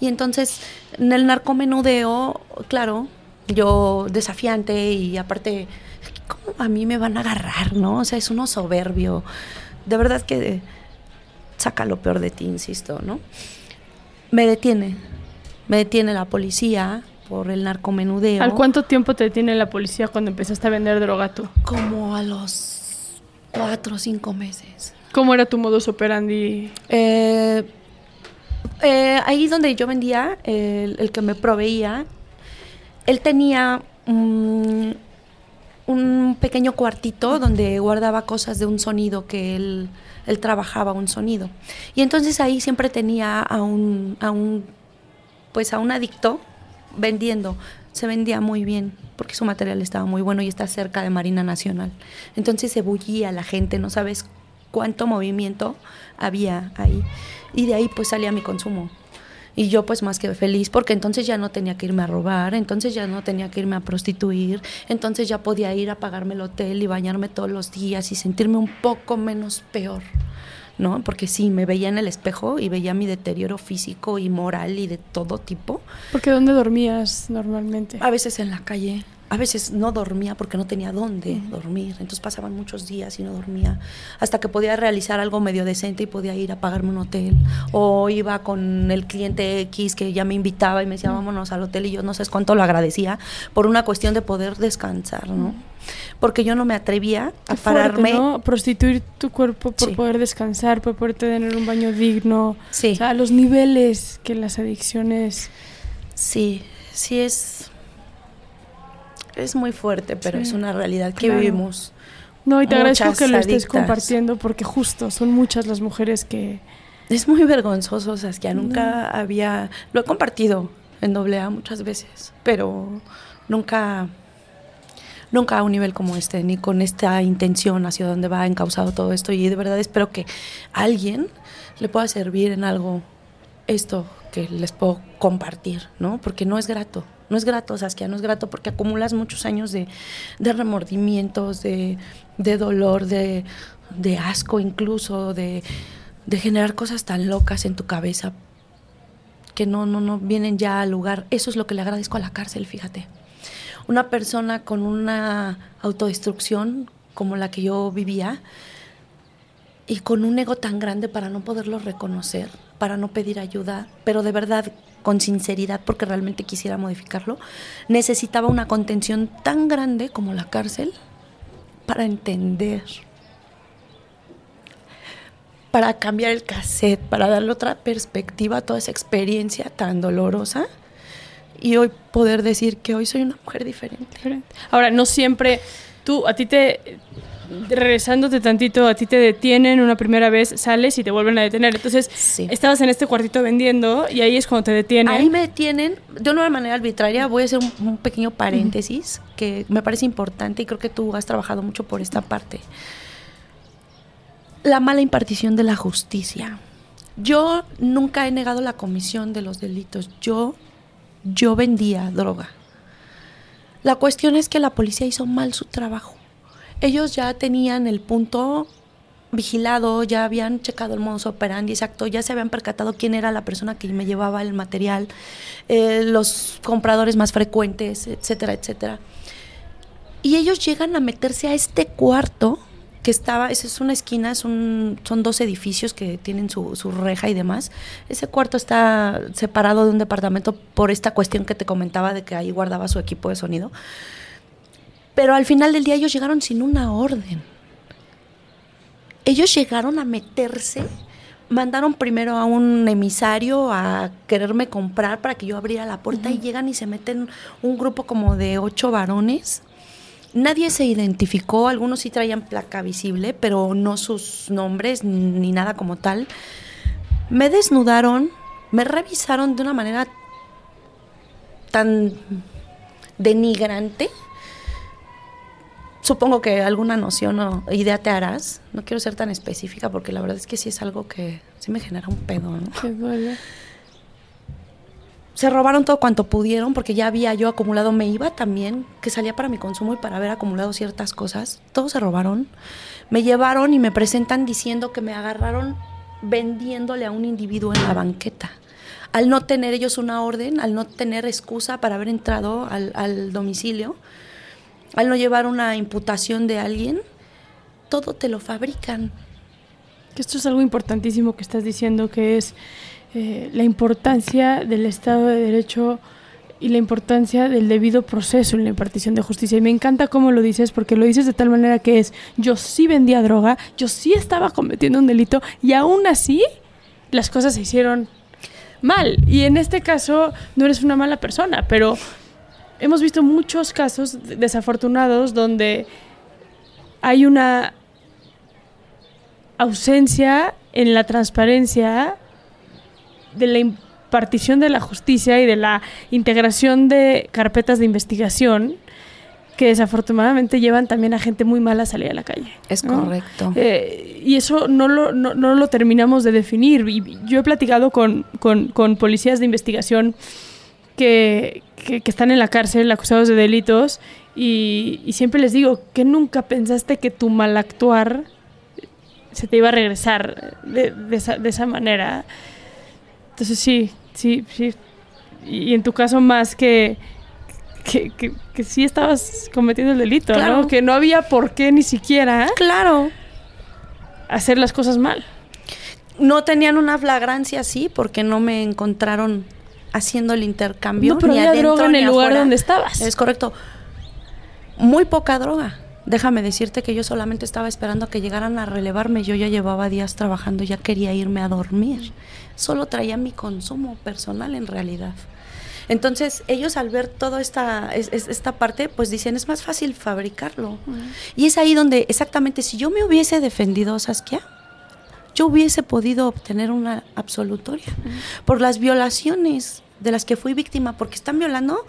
Speaker 2: Y entonces en el narcomenudeo, claro, yo desafiante y aparte, ¿cómo a mí me van a agarrar, no? O sea, es uno soberbio. De verdad que saca lo peor de ti, insisto, ¿no? Me detiene, me detiene la policía por el narcomenudeo.
Speaker 1: ¿Al cuánto tiempo te detiene la policía cuando empezaste a vender droga tú?
Speaker 2: Como a los cuatro o cinco meses.
Speaker 1: ¿Cómo era tu modus operandi?
Speaker 2: Eh, eh, ahí donde yo vendía, el, el que me proveía, él tenía mm, un pequeño cuartito donde guardaba cosas de un sonido que él, él trabajaba un sonido. Y entonces ahí siempre tenía a un, a un, pues a un adicto vendiendo. Se vendía muy bien porque su material estaba muy bueno y está cerca de Marina Nacional. Entonces se bullía la gente, no sabes cuánto movimiento había ahí. Y de ahí pues salía mi consumo. Y yo pues más que feliz porque entonces ya no tenía que irme a robar, entonces ya no tenía que irme a prostituir, entonces ya podía ir a pagarme el hotel y bañarme todos los días y sentirme un poco menos peor. ¿No? Porque sí, me veía en el espejo y veía mi deterioro físico y moral y de todo tipo.
Speaker 1: Porque ¿dónde dormías normalmente?
Speaker 2: A veces en la calle, a veces no dormía porque no tenía dónde dormir. Entonces pasaban muchos días y no dormía. Hasta que podía realizar algo medio decente y podía ir a pagarme un hotel. O iba con el cliente X que ya me invitaba y me decía, vámonos al hotel. Y yo no sé cuánto lo agradecía por una cuestión de poder descansar, ¿no? Porque yo no me atrevía a
Speaker 1: Qué fuerte,
Speaker 2: pararme.
Speaker 1: ¿no? Prostituir tu cuerpo por
Speaker 2: Sí.
Speaker 1: poder descansar, por poder tener un baño digno.
Speaker 2: Sí.
Speaker 1: O sea, los niveles que las adicciones...
Speaker 2: Sí, sí es. Es muy fuerte, pero
Speaker 1: Sí,
Speaker 2: es una realidad que
Speaker 1: claro.
Speaker 2: vivimos.
Speaker 1: No, y te agradezco que lo estés
Speaker 2: adictas.
Speaker 1: compartiendo porque justo son muchas las mujeres que...
Speaker 2: Es muy vergonzoso, Saskia. Nunca había. Lo he compartido en doble A muchas veces, pero nunca. Nunca a un nivel como este, ni con esta intención hacia dónde va encausado todo esto. Y de verdad espero que alguien le pueda servir en algo esto que les puedo compartir, ¿no? Porque no es grato. No es grato, Saskia, no es grato porque acumulas muchos años de, remordimientos, de, dolor, de, de asco incluso, de, de generar cosas tan locas en tu cabeza que no, no, no vienen ya al lugar. Eso es lo que le agradezco a la cárcel, fíjate. Una persona con una autodestrucción como la que yo vivía y con un ego tan grande para no poderlo reconocer, para no pedir ayuda, pero de verdad con sinceridad porque realmente quisiera modificarlo, necesitaba una contención tan grande como la cárcel para entender para cambiar el cassette, para darle otra perspectiva a toda esa experiencia tan dolorosa y hoy poder decir que hoy soy una mujer diferente.
Speaker 1: diferente. Ahora, no siempre... Tú, a ti te... Regresándote tantito, a ti te detienen una primera vez, sales y te vuelven a detener. Entonces,
Speaker 2: Sí.
Speaker 1: estabas en este cuartito vendiendo y ahí es cuando te detienen.
Speaker 2: Ahí me detienen de una manera arbitraria. Voy a hacer un, un pequeño paréntesis que me parece importante y creo que tú has trabajado mucho por esta parte. La mala impartición de la justicia. Yo nunca he negado la comisión de los delitos. Yo, yo vendía droga. La cuestión es que la policía hizo mal su trabajo. Ellos ya tenían el punto vigilado, ya habían checado el modus operandi exacto, ya se habían percatado quién era la persona que me llevaba el material, eh, los compradores más frecuentes, etcétera, etcétera. Y ellos llegan a meterse a este cuarto que estaba, esa es una esquina, es un- son dos edificios que tienen su, su reja y demás. Ese cuarto está separado de un departamento por esta cuestión que te comentaba de que ahí guardaba su equipo de sonido. Pero al final del día ellos llegaron sin una orden. Ellos llegaron a meterse, mandaron primero a un emisario a quererme comprar para que yo abriera la puerta y llegan y se meten un grupo como de ocho varones. Nadie se identificó, algunos sí traían placa visible, pero no sus nombres ni nada como tal. Me desnudaron, me revisaron de una manera tan denigrante. Supongo que alguna noción o idea te harás. No quiero ser tan específica porque la verdad es que sí es algo que sí me genera un pedo, ¿no?
Speaker 1: Qué.
Speaker 2: Se robaron todo cuanto pudieron porque ya había yo acumulado, me iba también, que salía para mi consumo y para haber acumulado ciertas cosas. Todo se robaron. Me llevaron y me presentan diciendo que me agarraron vendiéndole a un individuo en la banqueta. Al no tener ellos una orden, al no tener excusa para haber entrado al, al domicilio, al no llevar una imputación de alguien, todo te lo fabrican.
Speaker 1: Esto es algo importantísimo que estás diciendo, que es eh, la importancia del Estado de Derecho y la importancia del debido proceso en la impartición de justicia. Y me encanta cómo lo dices, porque lo dices de tal manera que es, yo sí vendía droga, yo sí estaba cometiendo un delito, y aún así las cosas se hicieron mal. Y en este caso no eres una mala persona, pero hemos visto muchos casos desafortunados donde hay una ausencia en la transparencia de la impartición de la justicia y de la integración de carpetas de investigación que desafortunadamente llevan también a gente muy mala a salir a la calle.
Speaker 2: Es
Speaker 1: ¿no?
Speaker 2: correcto.
Speaker 1: Eh, y eso no lo, no, no lo terminamos de definir. Y yo he platicado con, con, con policías de investigación que, que, que están en la cárcel acusados de delitos y, y siempre les digo que nunca pensaste que tu mal actuar se te iba a regresar de, de esa, de esa manera. Entonces sí, sí, sí. Y, en tu caso más que, que, que, que sí estabas cometiendo el delito,
Speaker 2: Claro.
Speaker 1: ¿no? Que no había por qué ni siquiera
Speaker 2: Claro.
Speaker 1: hacer las cosas mal.
Speaker 2: No tenían una flagrancia así porque no me encontraron haciendo el intercambio.
Speaker 1: No, pero
Speaker 2: ni
Speaker 1: había
Speaker 2: adentro
Speaker 1: droga en
Speaker 2: ni
Speaker 1: el lugar
Speaker 2: afuera.
Speaker 1: donde estabas.
Speaker 2: Es correcto. Muy poca droga. Déjame decirte que yo solamente estaba esperando a que llegaran a relevarme. Yo ya llevaba días trabajando, ya quería irme a dormir. Solo traía mi consumo personal en realidad. Entonces, ellos al ver toda esta, es- es- esta parte, pues dicen, es más fácil fabricarlo. Y es ahí donde, exactamente, si yo me hubiese defendido, Saskia, yo hubiese podido obtener una absolutoria por las violaciones de las que fui víctima, porque están violando,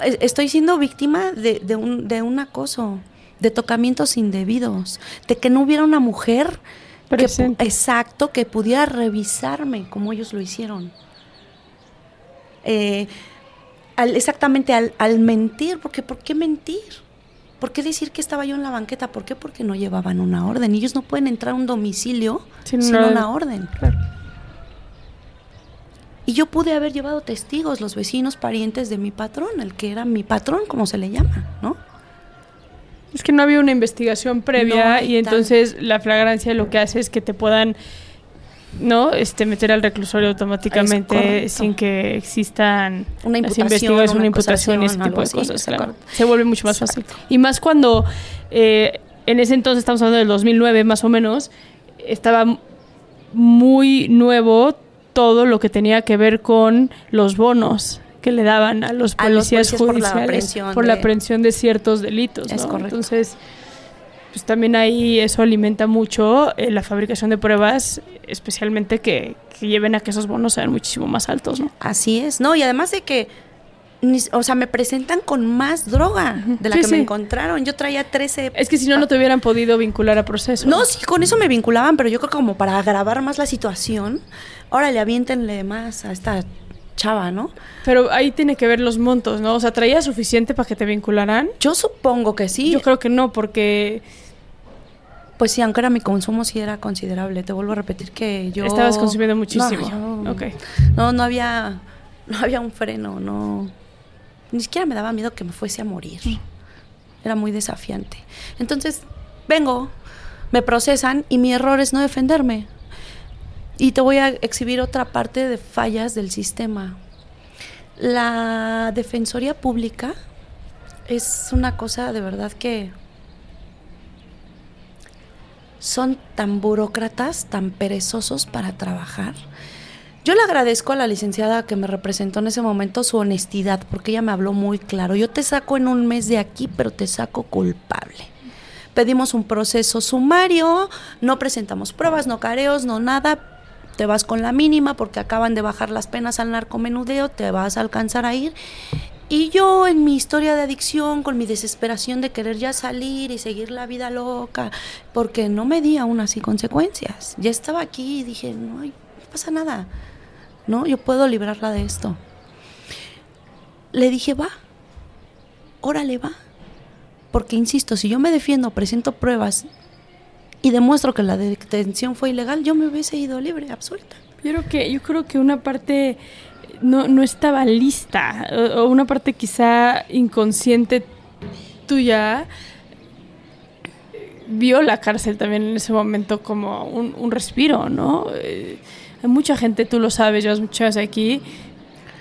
Speaker 2: estoy siendo víctima de, de un, de un acoso, de tocamientos indebidos, de que no hubiera una mujer que exacto, que pudiera revisarme como ellos lo hicieron. Eh, al- exactamente al, al mentir, porque ¿por qué mentir? ¿Por qué decir que estaba yo en la banqueta? ¿Por qué? Porque no llevaban una orden. Ellos no pueden entrar a un domicilio
Speaker 1: Sin
Speaker 2: sin,
Speaker 1: una
Speaker 2: una orden.
Speaker 1: Claro.
Speaker 2: Y yo pude haber llevado testigos, los vecinos, parientes de mi patrón, el que era mi patrón, como se le llama, ¿no?
Speaker 1: Es que no había una investigación previa
Speaker 2: No,
Speaker 1: y
Speaker 2: tal.
Speaker 1: entonces la flagrancia lo que hace es que te puedan no este meter al reclusorio automáticamente sin que existan
Speaker 2: Una
Speaker 1: las
Speaker 2: imputación,
Speaker 1: investigaciones, una
Speaker 2: una
Speaker 1: imputación ese tipo de
Speaker 2: así,
Speaker 1: cosas. claro. Se vuelve mucho más fácil. Y más cuando eh, en ese entonces, estamos hablando del 2009 más o menos, estaba muy nuevo todo lo que tenía que ver con los bonos que le daban a los
Speaker 2: A los
Speaker 1: policías
Speaker 2: policías por la
Speaker 1: judiciales
Speaker 2: aprehensión
Speaker 1: por la
Speaker 2: de-
Speaker 1: aprehensión de ciertos delitos.
Speaker 2: Es
Speaker 1: ¿no?
Speaker 2: correcto.
Speaker 1: Entonces, pues también ahí eso alimenta mucho eh, la fabricación de pruebas, especialmente que, que lleven a que esos bonos sean muchísimo más altos, ¿no?
Speaker 2: Así es, ¿no? Y además de que, o sea, me presentan con más droga de la
Speaker 1: Sí,
Speaker 2: que
Speaker 1: sí.
Speaker 2: me encontraron. Yo traía 13...
Speaker 1: Es que si no, no te hubieran podido vincular a proceso.
Speaker 2: No, sí, con eso me vinculaban, pero yo creo que como para agravar más la situación, órale, aviéntenle más a esta chava, ¿no?
Speaker 1: Pero ahí tiene que ver los montos, ¿no? O sea, ¿traía suficiente para que te vincularan?
Speaker 2: Yo supongo que sí.
Speaker 1: Yo creo que no, porque
Speaker 2: Pues sí, aunque era mi consumo sí era considerable. Te vuelvo a repetir que yo...
Speaker 1: estabas consumiendo muchísimo.
Speaker 2: No, yo- no, no había, no había un freno, no... Ni siquiera me daba miedo que me fuese a morir. era muy desafiante. Entonces, vengo, me procesan y mi error es no defenderme. Y te voy a exhibir otra parte de fallas del sistema. La Defensoría Pública es una cosa de verdad que son tan burócratas, tan perezosos para trabajar. Yo le agradezco a la licenciada que me representó en ese momento su honestidad, porque ella me habló muy claro. Yo te saco en un mes de aquí, pero te saco culpable. Pedimos un proceso sumario, no presentamos pruebas, no careos, no nada. Te vas con la mínima porque acaban de bajar las penas al narcomenudeo, te vas a alcanzar a ir. Y yo en mi historia de adicción, con mi desesperación de querer ya salir y seguir la vida loca, porque no me di aún así consecuencias. Ya estaba aquí y dije, no, no pasa nada, ¿no? Yo puedo librarla de esto. Le dije, va, órale, va. Porque, insisto, si yo me defiendo, presento pruebas y demuestro que la detención fue ilegal, yo me hubiese ido libre, absuelta.
Speaker 1: Yo creo que, yo creo que una parte no, no estaba lista, o, una parte quizá inconsciente tuya vio la cárcel también en ese momento como un, un respiro, ¿no? Eh, hay mucha gente, tú lo sabes, llevas muchas aquí.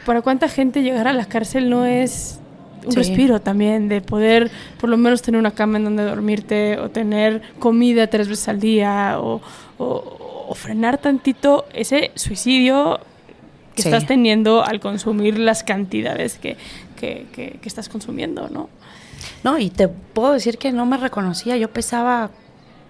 Speaker 1: ¿Para cuánta gente llegar a la cárcel no es un
Speaker 2: Sí.
Speaker 1: respiro también de poder por lo menos tener una cama en donde dormirte o tener comida tres veces al día o, o- o frenar tantito ese suicidio que
Speaker 2: Sí.
Speaker 1: estás teniendo al consumir las cantidades que, que, que- que estás consumiendo, ¿no?
Speaker 2: No, y te puedo decir que no me reconocía. Yo pesaba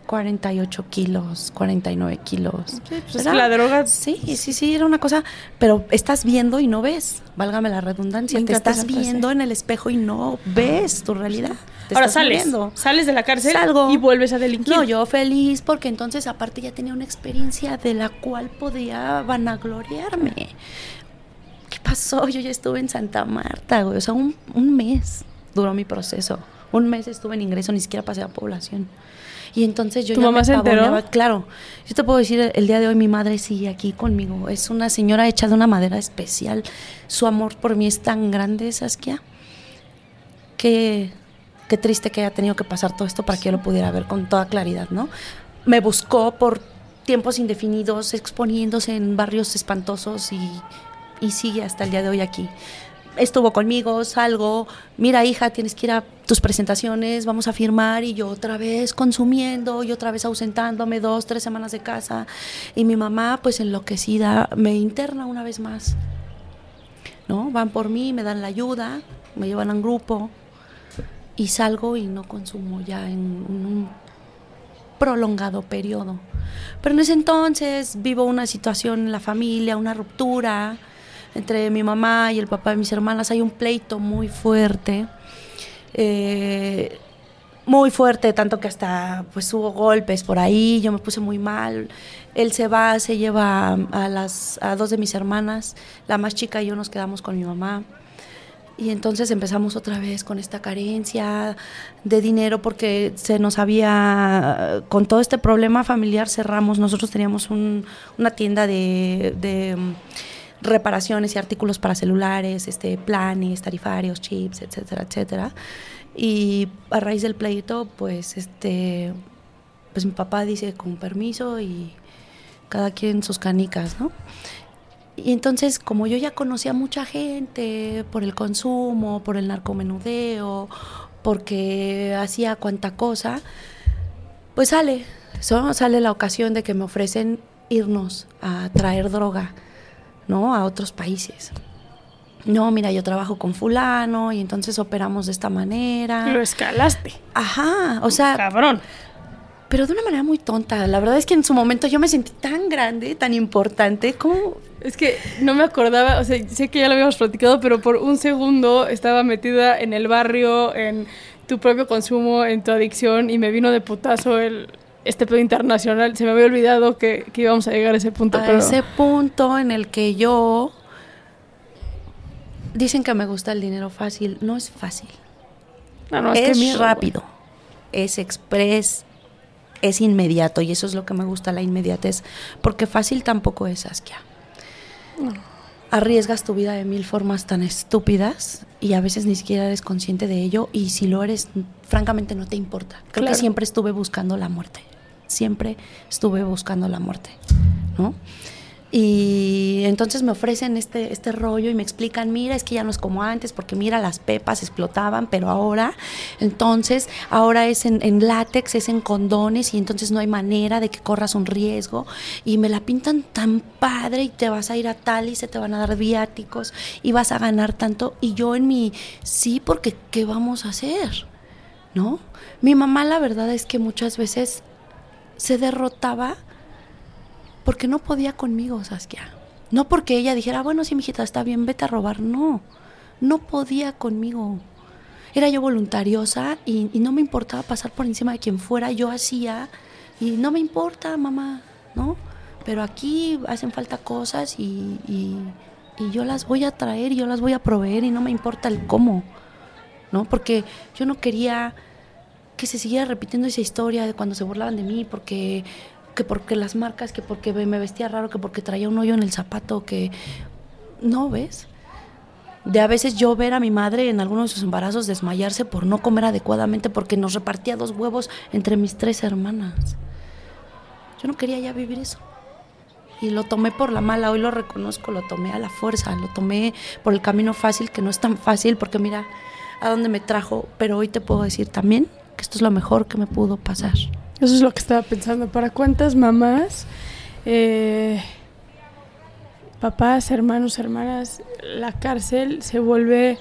Speaker 2: 48 kilos, 49 kilos.
Speaker 1: Sí, pues que la droga
Speaker 2: Sí, sí, sí, era una cosa. Pero estás viendo y no ves. Válgame la redundancia. Te estás viendo en el espejo y no ves tu realidad. Te
Speaker 1: Ahora
Speaker 2: estás
Speaker 1: sales,
Speaker 2: muriendo.
Speaker 1: sales de la cárcel
Speaker 2: Salgo.
Speaker 1: y vuelves a delinquir.
Speaker 2: No, yo feliz porque entonces aparte ya tenía una experiencia de la cual podía vanagloriarme. ¿Qué pasó? Yo ya estuve en Santa Marta, güey. O sea, un, un mes duró mi proceso. Un mes estuve en ingreso, ni siquiera pasé a población. Y entonces yo
Speaker 1: ¿Tu
Speaker 2: ya
Speaker 1: mamá
Speaker 2: me
Speaker 1: se enteró?
Speaker 2: Claro. Yo te puedo decir, el día de hoy mi madre sigue aquí conmigo. Es una señora hecha de una madera especial. Su amor por mí es tan grande, Saskia, que qué triste que haya tenido que pasar todo esto para que yo lo pudiera ver con toda claridad, ¿no? Me buscó por tiempos indefinidos, exponiéndose en barrios espantosos y, y sigue hasta el día de hoy aquí. Estuvo conmigo, salgo, mira hija, tienes que ir a tus presentaciones, vamos a firmar y yo otra vez consumiendo y otra vez ausentándome dos, tres semanas de casa y mi mamá pues enloquecida me interna una vez más. ¿No? Van por mí, me dan la ayuda, me llevan a un grupo, y salgo y no consumo ya en un prolongado periodo. Pero en ese entonces vivo una situación en la familia, una ruptura entre mi mamá y el papá de mis hermanas. Hay un pleito muy fuerte, eh, muy fuerte, tanto que hasta pues hubo golpes por ahí. Yo me puse muy mal. Él se va, se lleva a, las a dos de mis hermanas, la más chica y yo nos quedamos con mi mamá. Y entonces empezamos otra vez con esta carencia de dinero porque se nos había, con todo este problema familiar cerramos, nosotros teníamos un- una tienda de, reparaciones y artículos para celulares, este, planes, tarifarios, chips, etcétera, etcétera. Y a raíz del pleito, pues, este, pues mi papá dice con permiso y cada quien sus canicas, ¿no? Y entonces, como yo ya conocía mucha gente por el consumo, por el narcomenudeo, porque hacía cuanta cosa, pues sale, sale la ocasión de que me ofrecen irnos a traer droga, ¿no? A otros países. No, mira, yo trabajo con fulano y entonces operamos de esta manera.
Speaker 1: Lo escalaste.
Speaker 2: Ajá, o sea,
Speaker 1: Cabrón.
Speaker 2: pero de una manera muy tonta. La verdad es que en su momento yo me sentí tan grande, tan importante, como
Speaker 1: Es que no me acordaba, o sea, sé que ya lo habíamos platicado, pero por un segundo estaba metida en el barrio, en tu propio consumo, en tu adicción, y me vino de putazo el, este pedo internacional. Se me había olvidado que, que íbamos a llegar a ese punto,
Speaker 2: a
Speaker 1: pero...
Speaker 2: ese punto en el que yo dicen que me gusta el dinero fácil, no es fácil.
Speaker 1: No, no, es,
Speaker 2: es
Speaker 1: que miedo,
Speaker 2: rápido, es express, es inmediato y eso es lo que me gusta la inmediatez, porque fácil tampoco es Saskia. Arriesgas tu vida de mil formas tan estúpidas y a veces ni siquiera eres consciente de ello y si lo eres, francamente no te importa. Creo
Speaker 1: Claro.
Speaker 2: que siempre estuve buscando la muerte, siempre estuve buscando la muerte, ¿no? Y entonces me ofrecen este, este rollo y me explican, mira, es que ya no es como antes, porque mira, las pepas explotaban, pero ahora, entonces, ahora es en, en látex, es en condones y entonces no hay manera de que corras un riesgo. Y me la pintan tan padre y te vas a ir a tal y se te van a dar viáticos y vas a ganar tanto. Y yo en mi, sí, porque ¿qué vamos a hacer? ¿No? Mi mamá la verdad es que muchas veces se derrotaba porque no podía conmigo, Saskia. No porque ella dijera, bueno, sí, mijita, está bien, vete a robar. No, no podía conmigo. Era yo voluntariosa y, y no me importaba pasar por encima de quien fuera. Yo hacía y no me importa, mamá, ¿no? Pero aquí hacen falta cosas y, y- y yo las voy a traer y yo las voy a proveer y no me importa el cómo, ¿no? Porque yo no quería que se siguiera repitiendo esa historia de cuando se burlaban de mí, porque que porque las marcas, que porque me vestía raro, que porque traía un hoyo en el zapato, que no ves. De a veces yo ver a mi madre en algunos de sus embarazos desmayarse por no comer adecuadamente porque nos repartía dos huevos entre mis tres hermanas. Yo no quería ya vivir eso. Y lo tomé por la mala, hoy lo reconozco, lo tomé a la fuerza, lo tomé por el camino fácil, que no es tan fácil, porque mira a dónde me trajo, pero hoy te puedo decir también que esto es lo mejor que me pudo pasar.
Speaker 1: Eso es lo que estaba pensando. ¿Para cuántas mamás, eh, papás, hermanos, hermanas, la cárcel se vuelve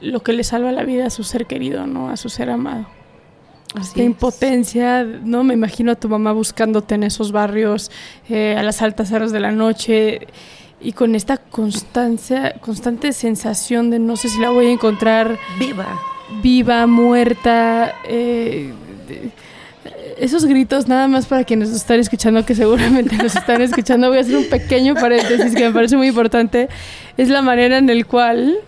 Speaker 1: lo que le salva la vida a su ser querido, ¿no? A su ser amado.
Speaker 2: Así
Speaker 1: impotencia, ¿no? Me imagino a tu mamá buscándote en esos barrios eh, a las altas horas de la noche y con esta constancia, constante sensación de no sé si la voy a encontrar
Speaker 2: Viva.
Speaker 1: viva, muerta. eh, de- esos gritos, nada más para quienes nos están escuchando, que seguramente nos están escuchando, voy a hacer un pequeño paréntesis que me parece muy importante. Es la manera en la cual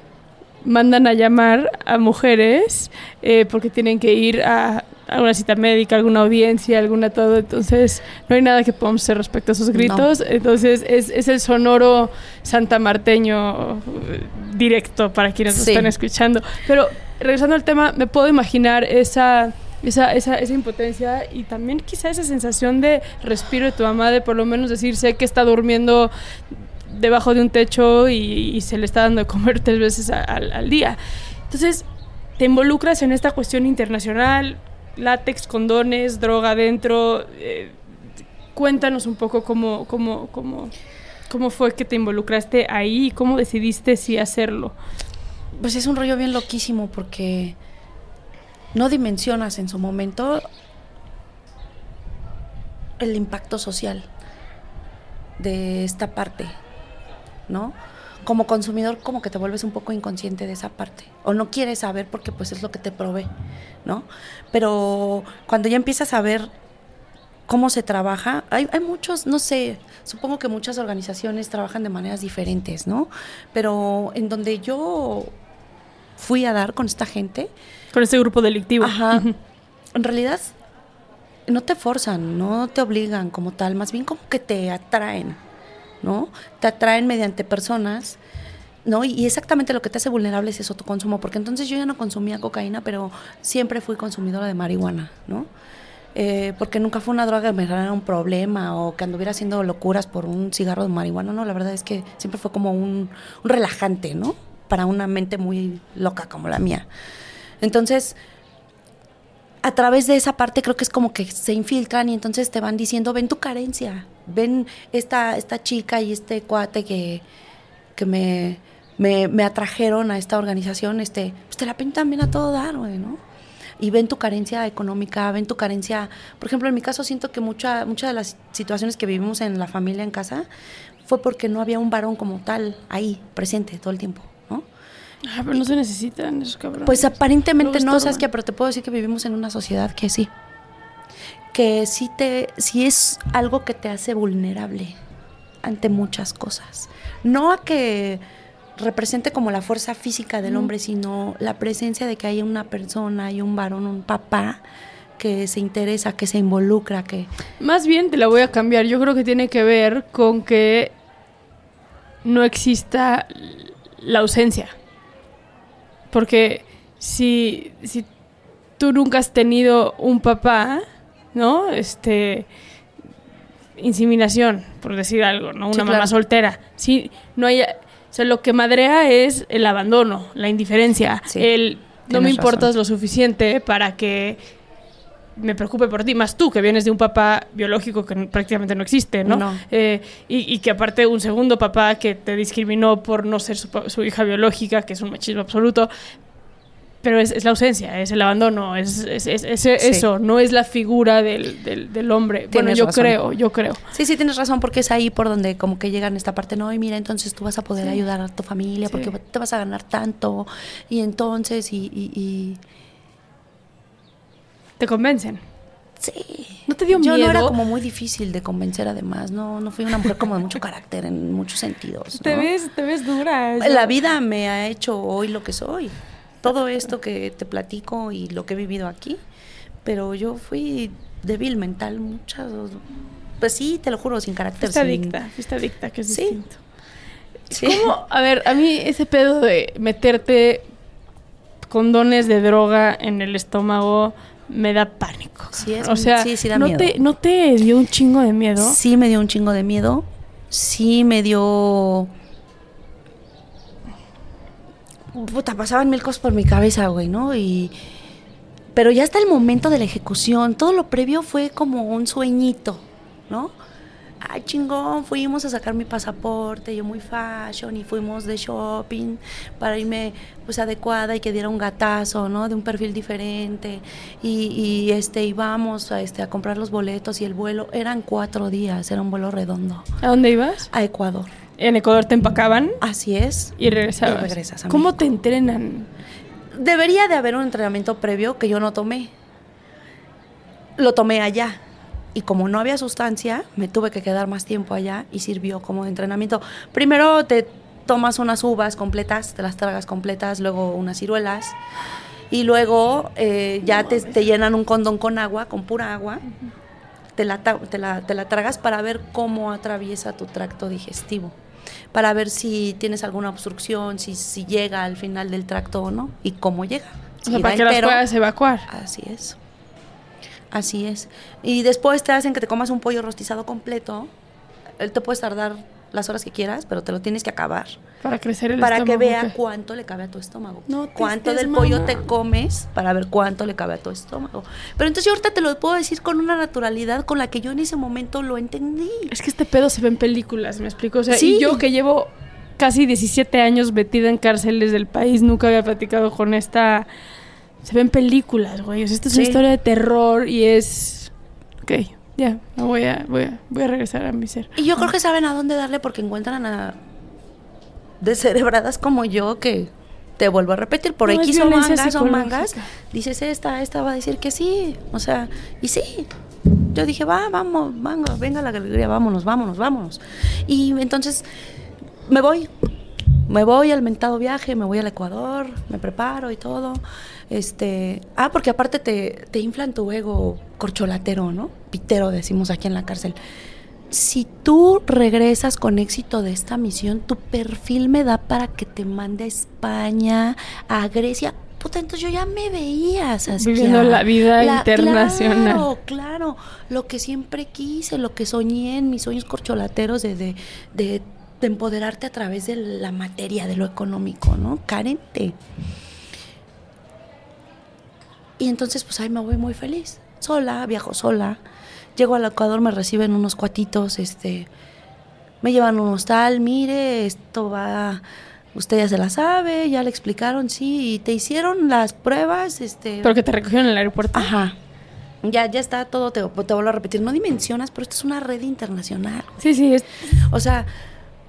Speaker 1: mandan a llamar a mujeres eh, porque tienen que ir a alguna cita médica, alguna audiencia, alguna todo. Entonces, no hay nada que podamos hacer respecto a esos gritos. Entonces, es, es el sonoro santamarteño eh, directo para quienes nos están escuchando. Pero regresando al tema, me puedo imaginar esa, esa, esa, esa impotencia y también quizá esa sensación de respiro de tu mamá, de por lo menos decir, sé que está durmiendo debajo de un techo y, se le está dando de comer tres veces al día. Entonces, te involucras en esta cuestión internacional, látex, condones, droga adentro. eh, cuéntanos un poco cómo, cómo, cómo, cómo fue que te involucraste ahí y cómo decidiste si hacerlo.
Speaker 2: Pues es un rollo bien loquísimo porque no dimensionas en su momento el impacto social de esta parte, ¿no? Como consumidor como que te vuelves un poco inconsciente de esa parte o no quieres saber porque pues es lo que te provee, ¿no? Pero cuando ya empiezas a ver cómo se trabaja, hay, hay muchos, no sé, supongo que muchas organizaciones trabajan de maneras diferentes, ¿no? Pero en donde yo fui a dar con esta gente,
Speaker 1: Con este grupo delictivo.
Speaker 2: Ajá. En realidad no te forzan, no te obligan como tal, más bien como que te atraen, ¿no? Te atraen mediante personas, ¿no? Y exactamente lo que te hace vulnerable es eso, tu consumo, porque entonces yo ya no consumía cocaína, pero siempre fui consumidora de marihuana, ¿no? Eh, porque nunca fue una droga que me generara un problema o que anduviera haciendo locuras por un cigarro de marihuana, no, la verdad es que siempre fue como un, un relajante, ¿no? Para una mente muy loca como la mía. Entonces, a través de esa parte creo que es como que se infiltran y entonces te van diciendo, ven tu carencia, ven esta, esta chica y este cuate que, que me, me, me atrajeron a esta organización, este, pues te la pintan bien a todo dar, güey, ¿no? Y ven tu carencia económica, ven tu carencia, por ejemplo, en mi caso siento que mucha, muchas de las situaciones que vivimos en la familia en casa fue porque no había un varón como tal ahí, presente todo el tiempo.
Speaker 1: Ah, pero no se necesitan esos cabrones.
Speaker 2: Pues aparentemente
Speaker 1: Luego
Speaker 2: no,
Speaker 1: estorban.
Speaker 2: Saskia, pero te puedo decir que vivimos en una sociedad que sí. Que sí te, sí es algo que te hace vulnerable ante muchas cosas. No a que represente como la fuerza física del hombre, sino la presencia de que hay una persona, hay un varón, un papá que se interesa, que se involucra, que
Speaker 1: Más bien te la voy a cambiar. Yo creo que tiene que ver con que no exista la ausencia. Porque si, si tú nunca has tenido un papá, ¿no? Este inseminación, por decir algo, ¿no? Una
Speaker 2: Sí,
Speaker 1: mamá
Speaker 2: claro.
Speaker 1: soltera. Sí, no hay o sea, lo que madrea es el abandono, la indiferencia,
Speaker 2: Sí,
Speaker 1: el no me importas
Speaker 2: razón.
Speaker 1: lo suficiente para que me preocupe por ti, más tú que vienes de un papá biológico que prácticamente no existe, ¿no?
Speaker 2: No.
Speaker 1: Eh, y, y que aparte un segundo papá que te discriminó por no ser su, su hija biológica, que es un machismo absoluto, pero es, es la ausencia, es el abandono, es, es- es- es eso, no es la figura del, del- del hombre. bueno,
Speaker 2: Tienes
Speaker 1: yo
Speaker 2: razón.
Speaker 1: creo, yo creo.
Speaker 2: Sí, sí, tienes razón, porque es ahí por donde como que llegan esta parte, no, y mira, entonces tú vas a poder
Speaker 1: Sí.
Speaker 2: ayudar a tu familia
Speaker 1: Sí.
Speaker 2: porque te vas a ganar tanto, y entonces, y, y, y-
Speaker 1: Te convencen.
Speaker 2: sí.
Speaker 1: ¿No te dio
Speaker 2: Yo
Speaker 1: miedo?
Speaker 2: no era como muy difícil de convencer además, no, no fui una mujer como de mucho carácter en muchos sentidos.
Speaker 1: Te ves, te ves dura.
Speaker 2: La vida me ha hecho hoy lo que soy. Todo esto que te platico y lo que he vivido aquí. Pero yo fui débil mental muchas. Pues sí, te lo juro, sin carácter.
Speaker 1: Fuiste
Speaker 2: sin-
Speaker 1: adicta, fuiste adicta, que es
Speaker 2: Sí.
Speaker 1: distinto.
Speaker 2: Sí.
Speaker 1: ¿Cómo? A ver, a mí ese pedo de meterte condones de droga en el estómago me da pánico.
Speaker 2: Sí, es
Speaker 1: o sea,
Speaker 2: sí, sí da
Speaker 1: ¿no,
Speaker 2: miedo.
Speaker 1: Te, ¿no te dio un chingo de miedo?
Speaker 2: Sí me dio un chingo de miedo. Sí me dio... Puta, pasaban mil cosas por mi cabeza, güey, ¿no? Y... Pero ya hasta el momento de la ejecución, todo lo previo fue como un sueñito, ¿no? Ay, chingón, fuimos a sacar mi pasaporte, yo muy fashion, y fuimos de shopping para irme pues adecuada y que diera un gatazo, ¿no? De un perfil diferente. Y, y este, íbamos a, este, a comprar los boletos y el vuelo, eran cuatro días, era un vuelo redondo,
Speaker 1: ¿A dónde ibas?
Speaker 2: a Ecuador.
Speaker 1: En Ecuador te empacaban
Speaker 2: Así es.
Speaker 1: y regresabas.
Speaker 2: Y regresas a
Speaker 1: ¿Cómo
Speaker 2: México.
Speaker 1: te entrenan?
Speaker 2: Debería de haber un entrenamiento previo que yo no tomé. Lo tomé allá. Y como no había sustancia, me tuve que quedar más tiempo allá y sirvió como entrenamiento. Primero te tomas unas uvas completas, te las tragas completas, luego unas ciruelas. Y luego eh, ya te, te llenan un condón con agua, con pura agua. Te la, te, la, te la tragas para ver cómo atraviesa tu tracto digestivo. Para ver si tienes alguna obstrucción, si, si llega al final del tracto o no. Y cómo llega.
Speaker 1: O sea, para que las puedas evacuar.
Speaker 2: Así es. Así es. Y después te hacen que te comas un pollo rostizado completo. Él te puedes tardar las horas que quieras, pero te lo tienes que acabar.
Speaker 1: Para crecer el
Speaker 2: para que
Speaker 1: estómago,
Speaker 2: vea
Speaker 1: ¿qué?
Speaker 2: cuánto le cabe a tu estómago.
Speaker 1: No te
Speaker 2: cuánto
Speaker 1: estés
Speaker 2: del pollo te comes para ver cuánto le cabe a tu estómago. Pero entonces yo ahorita te lo puedo decir con una naturalidad con la que yo en ese momento lo entendí.
Speaker 1: Es que este pedo se ve en películas, ¿me explico? O sea,
Speaker 2: Sí.
Speaker 1: y yo que llevo casi 17 años metida en cárceles del país, nunca había platicado con esta... Se ven películas, güey. O sea, esta es una
Speaker 2: Sí.
Speaker 1: historia de terror y es... Ok, ya, me voy a, voy, a, voy a regresar a mi ser.
Speaker 2: Y yo creo que saben a dónde darle porque encuentran a descerebradas como yo que te vuelvo a repetir, por
Speaker 1: No,
Speaker 2: X o mangas o mangas, dices esta, esta va a decir que sí, o sea, y sí. Yo dije, va, vamos, venga, venga la galería, vámonos, vámonos, vámonos. Y entonces me voy, me voy al mentado viaje, me voy al Ecuador, me preparo y todo. Este, ah, porque aparte te, te inflan tu ego corcholatero, ¿no? Pitero, decimos aquí en la cárcel. Si tú regresas con éxito de esta misión, tu perfil me da para que te mande a España, a Grecia. Puta, entonces yo ya me veía, Saskia.
Speaker 1: Viviendo la vida internacional.
Speaker 2: Claro, claro. Lo que siempre quise, lo que soñé en mis sueños corcholateros de, de, de- de empoderarte a través de la materia, de lo económico, ¿no? Carente. Y entonces, pues ahí me voy muy feliz. Sola, viajo sola. Llego al Ecuador, me reciben unos cuatitos, este, me llevan a un hostal, mire, esto va, usted ya se la sabe, ya le explicaron, sí, y te hicieron las pruebas, este.
Speaker 1: Pero que te recogieron en el aeropuerto.
Speaker 2: Ajá. Ya, ya está todo, te, te vuelvo a repetir, no dimensionas, pero esto es una red internacional.
Speaker 1: Sí, sí, es,
Speaker 2: O sea,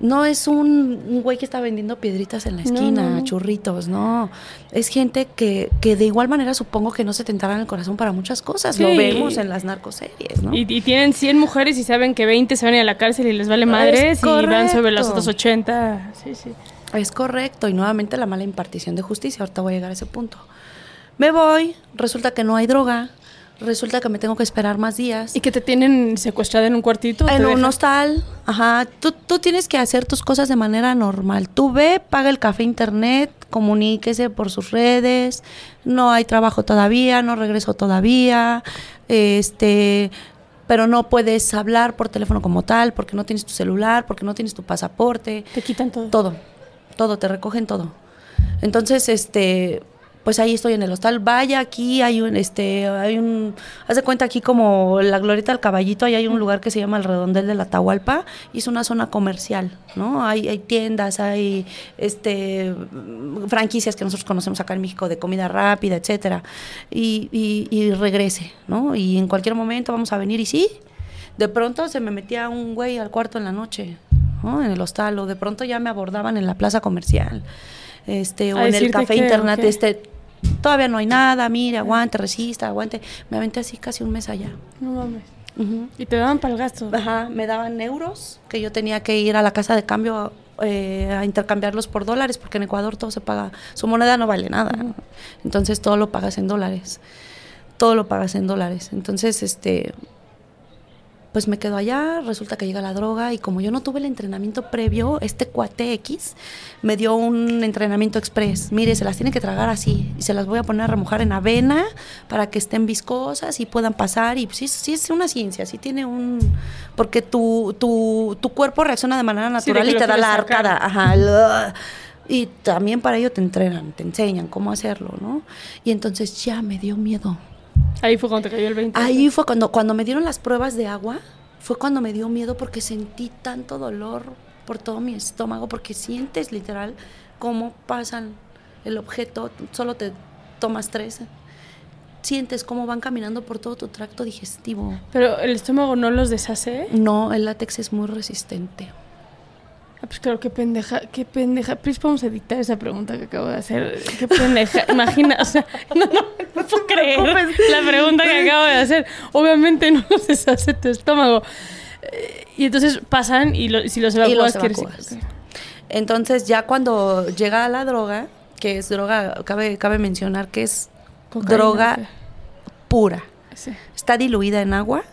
Speaker 2: no es un, un güey que está vendiendo piedritas en la esquina,
Speaker 1: no, no.
Speaker 2: churritos, no. Es gente que, que de igual manera supongo que no se tentarán el corazón para muchas cosas. Lo vemos en las narcoseries, ¿no?
Speaker 1: Y, y tienen 100 mujeres y saben que 20 se van a ir a la cárcel y les vale madres y van sobre las otras 80. Sí, sí.
Speaker 2: Es correcto, y nuevamente la mala impartición de justicia. Ahorita voy a llegar a ese punto. Me voy, resulta que no hay droga, Resulta que me tengo que esperar más días.
Speaker 1: Y que te tienen secuestrada en un cuartito.
Speaker 2: En un
Speaker 1: dejan-
Speaker 2: hostal, ajá. Tú, tú tienes que hacer tus cosas de manera normal. Tú ve, paga el café internet, comuníquese por sus redes. No hay trabajo todavía, no regreso todavía. Este, pero no puedes hablar por teléfono como tal, porque no tienes tu celular, porque no tienes tu pasaporte.
Speaker 1: Te quitan todo.
Speaker 2: Todo, todo, te recogen todo. Entonces, este, pues ahí estoy en el hostal. Vaya aquí, hay un, este, hay un, haz de cuenta aquí como la glorieta del caballito, ahí hay un lugar que se llama el Redondel de la Tahualpa y es una zona comercial, ¿no? Hay, hay tiendas, hay, este, franquicias que nosotros conocemos acá en México de comida rápida, etcétera. Y, y, y regrese, ¿no? Y en cualquier momento vamos a venir y sí, de pronto se me metía un güey al cuarto en la noche, ¿no? En el hostal, o de pronto ya me abordaban en la plaza comercial, este, o
Speaker 1: A
Speaker 2: en el café
Speaker 1: qué, ¿o
Speaker 2: internet, este, todavía no hay nada, mire, aguante, resista, aguante. Me aventé así casi un mes allá.
Speaker 1: No mames. Y te daban para el gasto.
Speaker 2: Ajá, me daban euros, que yo tenía que ir a la casa de cambio eh, a intercambiarlos por dólares, porque en Ecuador todo se paga, su moneda no vale nada. Entonces todo lo pagas en dólares. Todo lo pagas en dólares. Entonces, este, pues me quedo allá, resulta que llega la droga y como yo no tuve el entrenamiento previo, este cuate X me dio un entrenamiento express. Mire, se las tiene que tragar así y se las voy a poner a remojar en avena para que estén viscosas y puedan pasar. Y sí, sí es una ciencia, sí tiene un... Porque tu, tu, tu cuerpo reacciona de manera
Speaker 1: Sí, de
Speaker 2: natural
Speaker 1: que
Speaker 2: y te da la arcada. Ajá. y también para ello te entrenan, te enseñan cómo hacerlo, ¿no? Y entonces ya me dio miedo.
Speaker 1: Ahí fue cuando te cayó el 20.
Speaker 2: Ahí fue cuando, cuando me dieron las pruebas de agua, fue cuando me dio miedo porque sentí tanto dolor por todo mi estómago, porque sientes literal cómo pasan el objeto, solo te tomas tres, sientes cómo van caminando por todo tu tracto digestivo.
Speaker 1: Pero el estómago no los deshace.
Speaker 2: No, el látex es muy resistente.
Speaker 1: Ah, pues claro, qué pendeja, qué pendeja. Please, podemos editar esa pregunta que acabo de hacer. Qué pendeja. Imagina, o sea, no, no, no puedo creer la pregunta que acabo de hacer. Obviamente no los deshace tu estómago. Eh, Y entonces pasan y lo- si los
Speaker 2: Y
Speaker 1: evacúas,
Speaker 2: los evacúas. Entonces ya cuando llega la droga, que es droga, cabe, cabe mencionar que es
Speaker 1: Cocaína,
Speaker 2: droga pura.
Speaker 1: Sí.
Speaker 2: Está diluida en agua,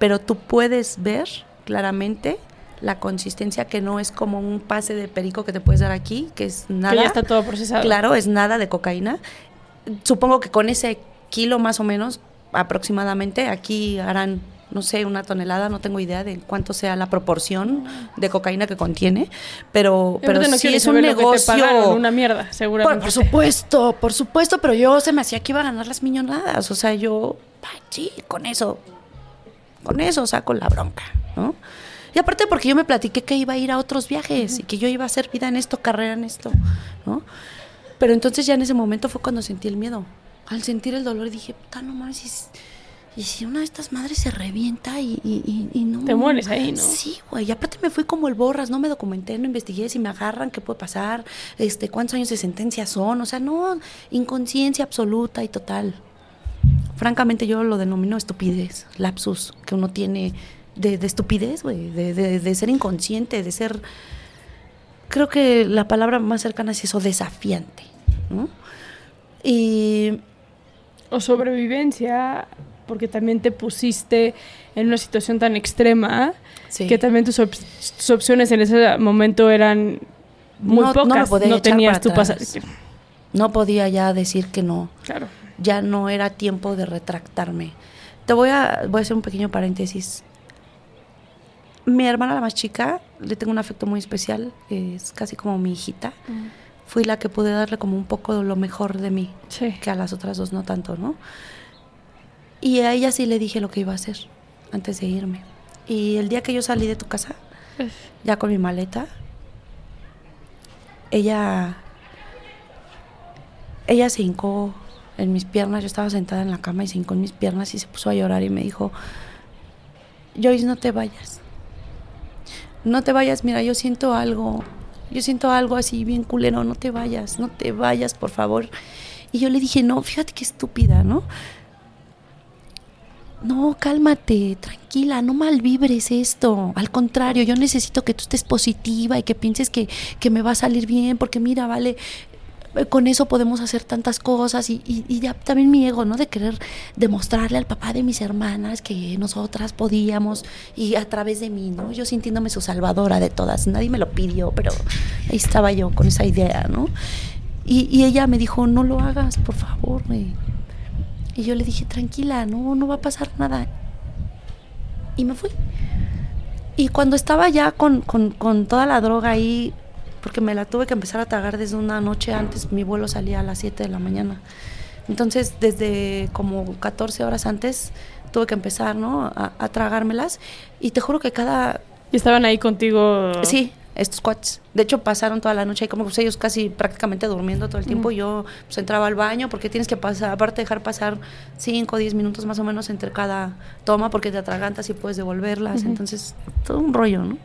Speaker 2: pero tú puedes ver claramente la consistencia que no es como un pase de perico que te puedes dar aquí, que es nada.
Speaker 1: Que ya está todo procesado.
Speaker 2: Claro, es nada de cocaína. Supongo que con ese kilo más o menos, aproximadamente, aquí harán, no sé, una tonelada, no tengo idea de cuánto sea la proporción de cocaína que contiene, pero, pero
Speaker 1: no
Speaker 2: sí es un negocio.
Speaker 1: pagaron, una mierda, seguramente.
Speaker 2: Por, por supuesto, por supuesto, pero yo se me hacía que iba a ganar las millonadas. O sea, yo, sí, con eso, con eso saco la bronca, ¿no? Y aparte porque yo me platiqué que iba a ir a otros viajes y que yo iba a hacer vida en esto, carrera en esto, ¿no? Pero entonces ya en ese momento fue cuando sentí el miedo. Al sentir el dolor dije, puta, no mames, y si, y si una de estas madres se revienta y, y, y- y no...
Speaker 1: Te mueres ahí, ¿no?
Speaker 2: Sí, güey. Y aparte me fui como el borras, no me documenté, no investigué si me agarran, qué puede pasar, este, cuántos años de sentencia son. O sea, no, inconsciencia absoluta y total. Francamente, yo lo denomino estupidez, lapsus, que uno tiene de, de estupidez, güey, de, de- de ser inconsciente, de ser. Creo que la palabra más cercana es eso, desafiante, ¿no? Y
Speaker 1: O sobrevivencia, porque también te pusiste en una situación tan extrema
Speaker 2: Sí.
Speaker 1: que también tus, op- tus opciones en ese momento eran muy
Speaker 2: No- no me
Speaker 1: pocas.
Speaker 2: echar
Speaker 1: tenías tu pasaje.
Speaker 2: no podía ya decir que no.
Speaker 1: Claro.
Speaker 2: ya no era tiempo de retractarme. Te voy a, voy a hacer un pequeño paréntesis. Mi hermana, la más chica, le tengo un afecto muy especial, es casi como mi hijita. Fui la que pude darle como un poco de lo mejor de mí,
Speaker 1: Sí.
Speaker 2: que a las otras dos no tanto, ¿no? Y a ella sí le dije lo que iba a hacer antes de irme. Y el día que yo salí de tu casa, ya con mi maleta, ella ella se hincó en mis piernas, yo estaba sentada en la cama y se hincó en mis piernas y se puso a llorar y me dijo, Joyce, no te vayas. No te vayas, mira, yo siento algo, yo siento algo así bien culero, no te vayas, no te vayas, por favor. Y yo le dije, no, fíjate qué estúpida, ¿no? No, cálmate, tranquila, no malvibres esto. Al contrario, yo necesito que tú estés positiva y que pienses que, que me va a salir bien, porque mira, vale, con eso podemos hacer tantas cosas y, ya también mi ego, ¿no? De querer demostrarle al papá de mis hermanas que nosotras podíamos y a través de mí, ¿no? Yo sintiéndome su salvadora de todas. Nadie me lo pidió, pero ahí estaba yo con esa idea, ¿no? Y, ella me dijo, no lo hagas, por favor. güey". Y yo le dije, tranquila, no, no va a pasar nada. Y me fui. Y cuando estaba ya con, con- con toda la droga ahí, porque me la tuve que empezar a tragar desde una noche antes, mi vuelo salía a las 7 de la mañana. Entonces, desde como 14 horas antes, tuve que empezar, ¿no? A, a tragármelas. Y te juro que cada...
Speaker 1: Y estaban ahí contigo.
Speaker 2: Sí, estos cuates. De hecho, pasaron toda la noche ahí como pues, ellos casi prácticamente durmiendo todo el tiempo. Yo pues, entraba al baño porque tienes que pasar, aparte dejar pasar 5 o 10 minutos más o menos entre cada toma porque te atragantas y puedes devolverlas. Entonces, todo un rollo, ¿no?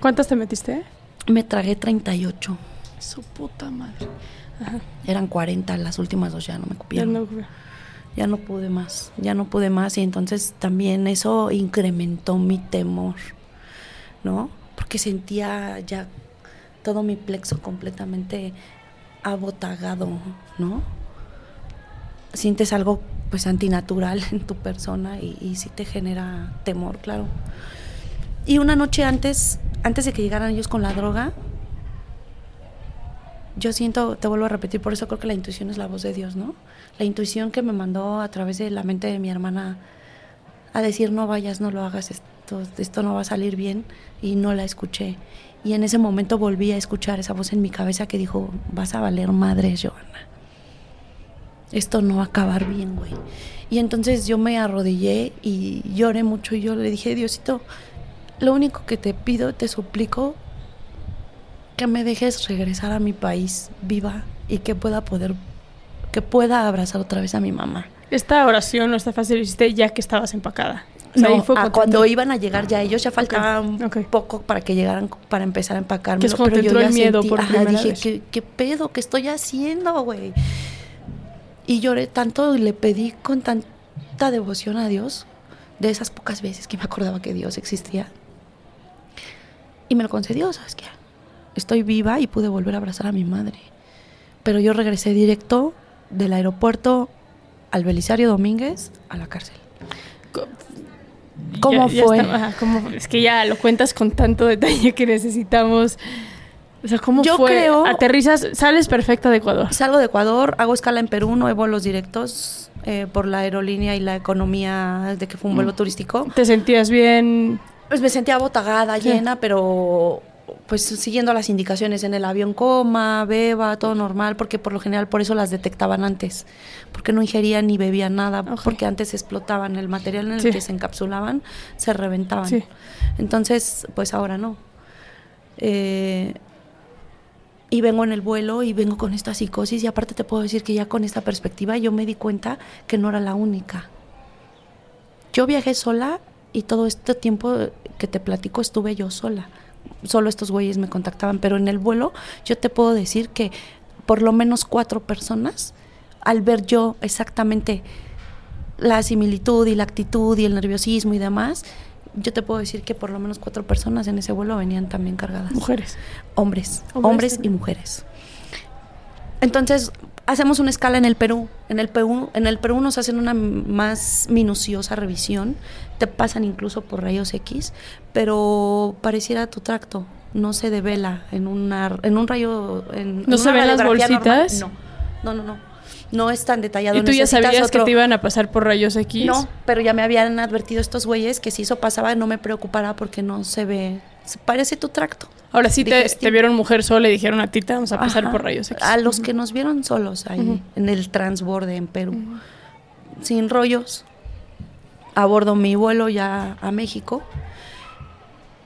Speaker 1: ¿Cuántas te metiste?
Speaker 2: Me tragué 38.
Speaker 1: Su puta madre.
Speaker 2: Eran 40, las últimas dos ya no me
Speaker 1: Ya
Speaker 2: cupieron.
Speaker 1: no-
Speaker 2: ya no pude más, ya no pude más y entonces también eso incrementó mi temor, ¿no? Porque sentía ya todo mi plexo completamente abotagado, ¿no? Sientes algo pues antinatural en tu persona y, y sí te genera temor, claro. Y una noche antes, antes de que llegaran ellos con la droga, yo siento, te vuelvo a repetir, por eso creo que la intuición es la voz de Dios, ¿no? La intuición que me mandó a través de la mente de mi hermana a decir no vayas, no lo hagas, esto, no va a salir bien, y no la escuché. Y en ese momento volví a escuchar esa voz en mi cabeza que dijo, vas a valer madre, Joana. Esto no va a acabar bien, güey. Y entonces yo me arrodillé y lloré mucho y yo le dije, Diosito, lo único que te pido, te suplico, que me dejes regresar a mi país viva y que pueda poder que pueda abrazar otra vez a mi mamá.
Speaker 1: Esta oración o esta frase lo hiciste ya que estabas empacada. O sea,
Speaker 2: No, a
Speaker 1: cuando
Speaker 2: iban a llegar ya ellos ya faltaba un poco para que llegaran para empezar a empacarme.
Speaker 1: Que es entró el miedo por primera
Speaker 2: dije,
Speaker 1: vez.
Speaker 2: ¿qué, qué pedo? ¿Qué estoy haciendo, güey? Y lloré tanto y le pedí con tanta devoción a Dios, de esas pocas veces que me acordaba que Dios existía. Y me lo concedió, ¿sabes qué? Estoy viva y pude volver a abrazar a mi madre. Pero yo regresé directo del aeropuerto al Belisario Domínguez a la cárcel. ¿Cómo
Speaker 1: Ya-
Speaker 2: fue?
Speaker 1: está- ajá, ¿cómo- es que ya lo cuentas con tanto detalle que necesitamos. O sea, ¿cómo
Speaker 2: Yo
Speaker 1: fue?
Speaker 2: creo-
Speaker 1: Aterrizas, sales perfecta de Ecuador.
Speaker 2: Salgo de Ecuador, hago escala en Perú, no hay vuelos directos eh, por la aerolínea y la economía de que fue un vuelo turístico.
Speaker 1: ¿Te sentías bien?
Speaker 2: Pues me sentía botagada, llena, pero pues siguiendo las indicaciones en el avión coma, beba, todo normal, porque por lo general por eso las detectaban antes, porque no ingerían ni bebían nada, porque antes explotaban el material en el
Speaker 1: Sí.
Speaker 2: que se encapsulaban, se reventaban.
Speaker 1: Sí.
Speaker 2: Entonces, pues ahora no. Eh, y vengo en el vuelo y vengo con esta psicosis y aparte te puedo decir que ya con esta perspectiva yo me di cuenta que no era la única. Yo viajé sola y todo este tiempo que te platico estuve yo sola. Solo estos güeyes me contactaban, pero en el vuelo yo te puedo decir que por lo menos cuatro personas, al ver yo exactamente la similitud y la actitud y el nerviosismo y demás, yo te puedo decir que por lo menos cuatro personas en ese vuelo venían también cargadas.
Speaker 1: Mujeres.
Speaker 2: Hombres,
Speaker 1: Hombres
Speaker 2: hombres, y mujeres. Entonces, hacemos una escala en el Perú. En el Perú, en el Perú nos hacen una más minuciosa revisión. Te pasan incluso por rayos X, pero pareciera tu tracto. No se devela en, una, en un rayo. En,
Speaker 1: ¿No
Speaker 2: en
Speaker 1: se ven las
Speaker 2: normal.
Speaker 1: bolsitas?
Speaker 2: No, no, no, no. No es tan detallado.
Speaker 1: ¿Y tú ya sabías que te iban a pasar por rayos X?
Speaker 2: no, pero ya me habían advertido estos güeyes que si eso pasaba no me preocupara porque no se ve, parece tu tracto.
Speaker 1: Ahora sí te, vieron mujer sola y dijeron a ti te vamos a pasar
Speaker 2: Ajá.
Speaker 1: por rayos X.
Speaker 2: A los que nos vieron solos ahí en el transborde en Perú, sin rollos, abordo mi vuelo ya a México.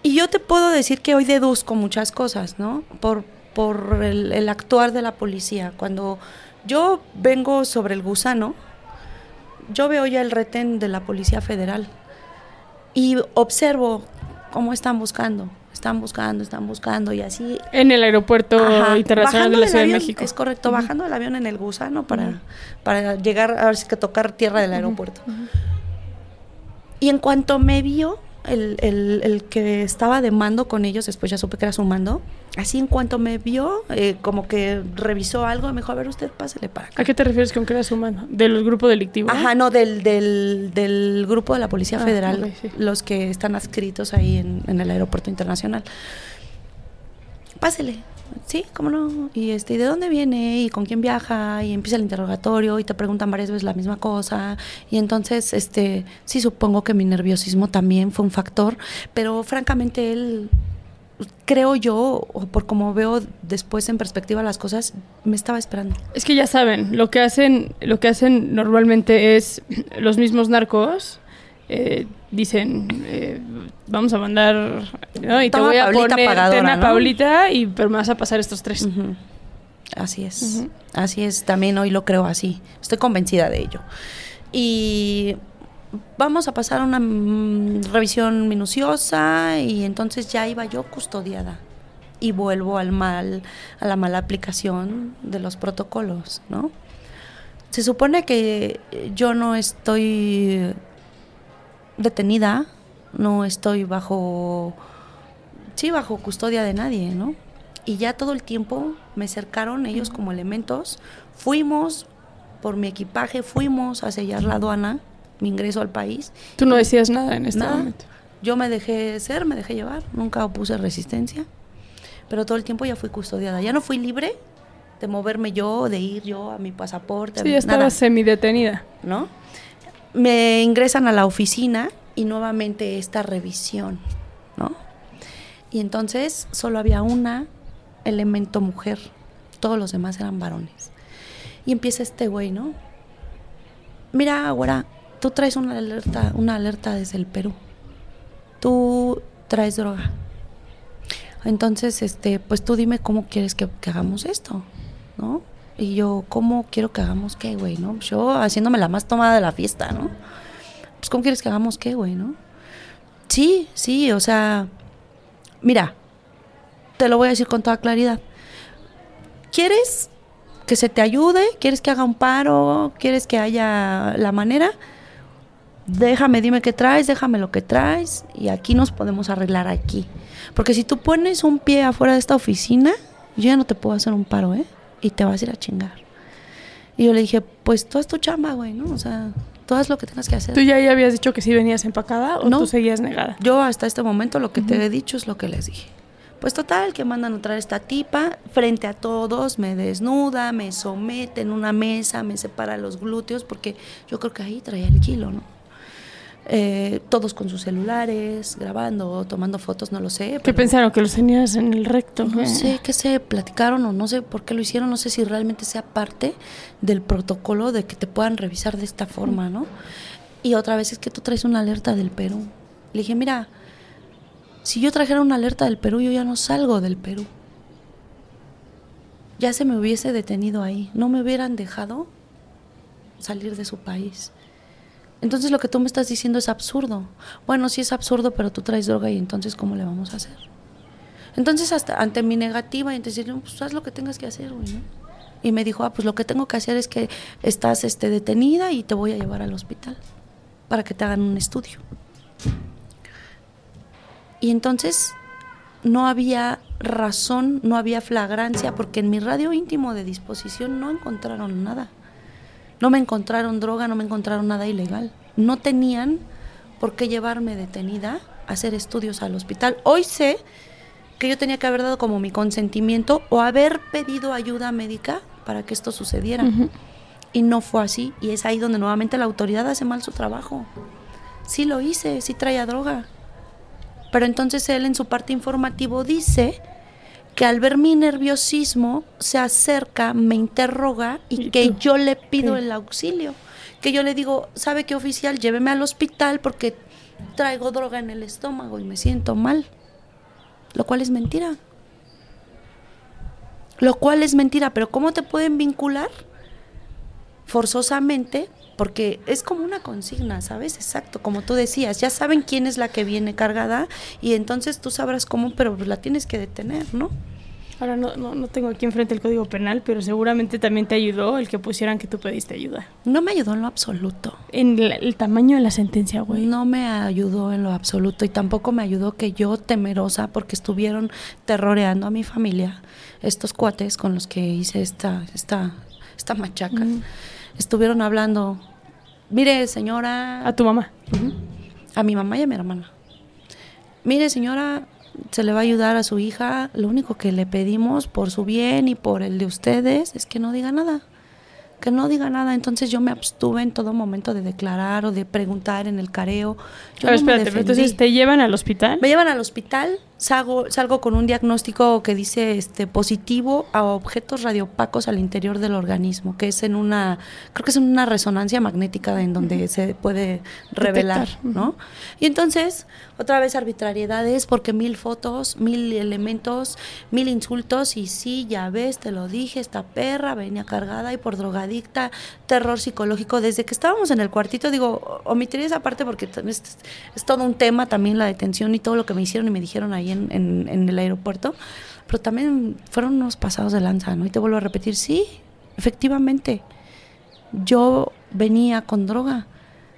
Speaker 2: Y yo te puedo decir que hoy deduzco muchas cosas, ¿no? Por, por el, el actuar de la policía. Cuando yo vengo sobre el gusano, yo veo ya el retén de la Policía Federal y observo cómo están buscando. Están buscando, están buscando y así
Speaker 1: En el aeropuerto
Speaker 2: Ajá,
Speaker 1: internacional de la Ciudad de México.
Speaker 2: Es correcto, bajando del avión en el gusano para, para llegar, a ver si que tocar tierra del aeropuerto. Y en cuanto me vio, el, el- el que estaba de mando con ellos, después ya supe que era su mando, así en cuanto me vio, eh, como que revisó algo, me dijo, a ver, usted pásele para acá.
Speaker 1: ¿A qué te refieres con que eras humano? ¿Del grupo delictivo?
Speaker 2: Ajá, no, del, del, del grupo de la Policía
Speaker 1: Ah,
Speaker 2: Federal,
Speaker 1: sí.
Speaker 2: los que están adscritos ahí en, en el aeropuerto internacional. Pásele, sí, cómo no. Y este, ¿y de dónde viene? ¿Y con quién viaja? Y empieza el interrogatorio y te preguntan varias veces la misma cosa. Y entonces, este, sí, supongo que mi nerviosismo también fue un factor, pero francamente él, creo yo, o por como veo después en perspectiva las cosas, me estaba esperando.
Speaker 1: Es que ya saben, lo que hacen, lo que hacen normalmente es los mismos narcos eh, dicen eh, vamos a mandar ¿no? y te
Speaker 2: Toma
Speaker 1: voy a
Speaker 2: Pablita
Speaker 1: poner
Speaker 2: pagadora, ¿no?
Speaker 1: Pablita y pero me vas a pasar estos tres.
Speaker 2: Así es. Así es, también hoy lo creo así. Estoy convencida de ello. Y vamos a pasar una mm, revisión minuciosa y entonces ya iba yo custodiada. Y vuelvo al mal, a la mala aplicación de los protocolos, ¿no? Se supone que yo no estoy detenida, no estoy bajo sí, bajo custodia de nadie, ¿no? Y ya todo el tiempo me cercaron ellos como elementos. Fuimos por mi equipaje, fuimos a sellar la aduana, mi ingreso al país.
Speaker 1: Tú no decías nada en este
Speaker 2: Nada.
Speaker 1: momento.
Speaker 2: Yo me dejé ser, me dejé llevar, nunca opuse resistencia, pero todo el tiempo ya fui custodiada. Ya no fui libre de moverme yo, de ir yo a mi pasaporte,
Speaker 1: Sí,
Speaker 2: mi-
Speaker 1: ya
Speaker 2: nada.
Speaker 1: estabas semidetenida.
Speaker 2: ¿no? Me ingresan a la oficina y nuevamente esta revisión, ¿no? Y entonces solo había una elemento mujer, todos los demás eran varones. Y empieza este güey, ¿no? Mira, güera, tú traes una alerta, una alerta desde el Perú. Tú traes droga. Entonces, este, pues tú dime cómo quieres que, hagamos esto, ¿no? Y yo, ¿cómo quiero que hagamos qué, güey, no? Yo haciéndome la más tomada de la fiesta, ¿no? Pues, ¿cómo quieres que hagamos qué, güey, no? Sí, sí, o sea, mira, te lo voy a decir con toda claridad. ¿Quieres que se te ayude? ¿Quieres que haga un paro? ¿Quieres que haya la manera? Déjame, dime qué traes, déjame lo que traes y aquí nos podemos arreglar aquí. Porque si tú pones un pie afuera de esta oficina, yo ya no te puedo hacer un paro, ¿eh? Y te vas a ir a chingar. Y yo le dije, pues tú haz tu chamba, güey, ¿no? O sea, tú haz lo que tengas que hacer.
Speaker 1: ¿Tú ya, ya habías dicho que sí venías empacada o
Speaker 2: No.
Speaker 1: tú seguías negada?
Speaker 2: Yo hasta este momento lo que te he dicho es lo que les dije. Pues total, que mandan a traer esta tipa frente a todos, me desnuda, me somete en una mesa, me separa los glúteos, porque yo creo que ahí traía el kilo, ¿no? Eh, todos con sus celulares, grabando, tomando fotos, no lo sé.
Speaker 1: ¿Qué
Speaker 2: pero-
Speaker 1: pensaron? ¿Que los tenías en el recto?
Speaker 2: no
Speaker 1: ¿Qué?
Speaker 2: sé qué se platicaron o no sé por qué lo hicieron, no sé si realmente sea parte del protocolo de que te puedan revisar de esta forma, ¿no? Y otra vez es que tú traes una alerta del Perú. Le dije, mira, si yo trajera una alerta del Perú, yo ya no salgo del Perú. Ya se me hubiese detenido ahí, no me hubieran dejado salir de su país. Entonces lo que tú me estás diciendo es absurdo. Bueno, sí es absurdo, pero tú traes droga y entonces ¿cómo le vamos a hacer? Entonces, hasta ante mi negativa, entonces, pues haz lo que tengas que hacer. Y me dijo, ah, pues lo que tengo que hacer es que estás este, detenida y te voy a llevar al hospital para que te hagan un estudio. Y entonces no había razón, no había flagrancia, porque en mi radio íntimo de disposición no encontraron nada. No me encontraron droga, no me encontraron nada ilegal. No tenían por qué llevarme detenida a hacer estudios al hospital. Hoy sé que yo tenía que haber dado como mi consentimiento o haber pedido ayuda médica para que esto sucediera. Y no fue así. Y es ahí donde nuevamente la autoridad hace mal su trabajo. Sí lo hice, sí traía droga. Pero entonces él en su parte informativo dice que al ver mi nerviosismo se acerca, me interroga y,
Speaker 1: ¿Y
Speaker 2: que
Speaker 1: tú?
Speaker 2: yo le pido
Speaker 1: ¿Qué?
Speaker 2: el auxilio. Que yo le digo, ¿sabe qué oficial? Lléveme al hospital porque traigo droga en el estómago y me siento mal. Lo cual es mentira. Lo cual es mentira, pero ¿cómo te pueden vincular? Forzosamente, porque es como una consigna, ¿sabes? Exacto, como tú decías, ya saben quién es la que viene cargada y entonces tú sabrás cómo, pero la tienes que detener, ¿no?
Speaker 1: Ahora no, no, no tengo aquí enfrente el código penal, pero seguramente también te ayudó el que pusieran que tú pediste ayuda.
Speaker 2: No me ayudó en lo absoluto.
Speaker 1: En el tamaño de la sentencia, güey.
Speaker 2: No me ayudó en lo absoluto y tampoco me ayudó que yo temerosa porque estuvieron terroreando a mi familia, estos cuates con los que hice esta, esta, esta machaca, estuvieron hablando, mire señora,
Speaker 1: A tu mamá.
Speaker 2: A mi mamá y a mi hermana, mire señora, se le va a ayudar a su hija, lo único que le pedimos por su bien y por el de ustedes es que no diga nada que no diga nada. Entonces yo me abstuve en todo momento de declarar o de preguntar en el careo. Yo
Speaker 1: a ver,
Speaker 2: no me
Speaker 1: espérate, entonces te llevan al hospital.
Speaker 2: Me llevan al hospital, salgo, salgo con un diagnóstico que dice este positivo a objetos radiopacos al interior del organismo, que es en una, creo que es en una resonancia magnética en donde se puede revelar,
Speaker 1: Detectar,
Speaker 2: ¿no? Y entonces, otra vez arbitrariedades, porque mil fotos, mil elementos, mil insultos, y sí, ya ves, te lo dije, esta perra venía cargada y por drogadicta, terror psicológico. Desde que estábamos en el cuartito, digo, omitiré esa parte porque es, es todo un tema también la detención y todo lo que me hicieron y me dijeron ahí en, en- el aeropuerto, pero también fueron unos pasados de lanza, ¿no? Y te vuelvo a repetir, sí, efectivamente, yo venía con droga,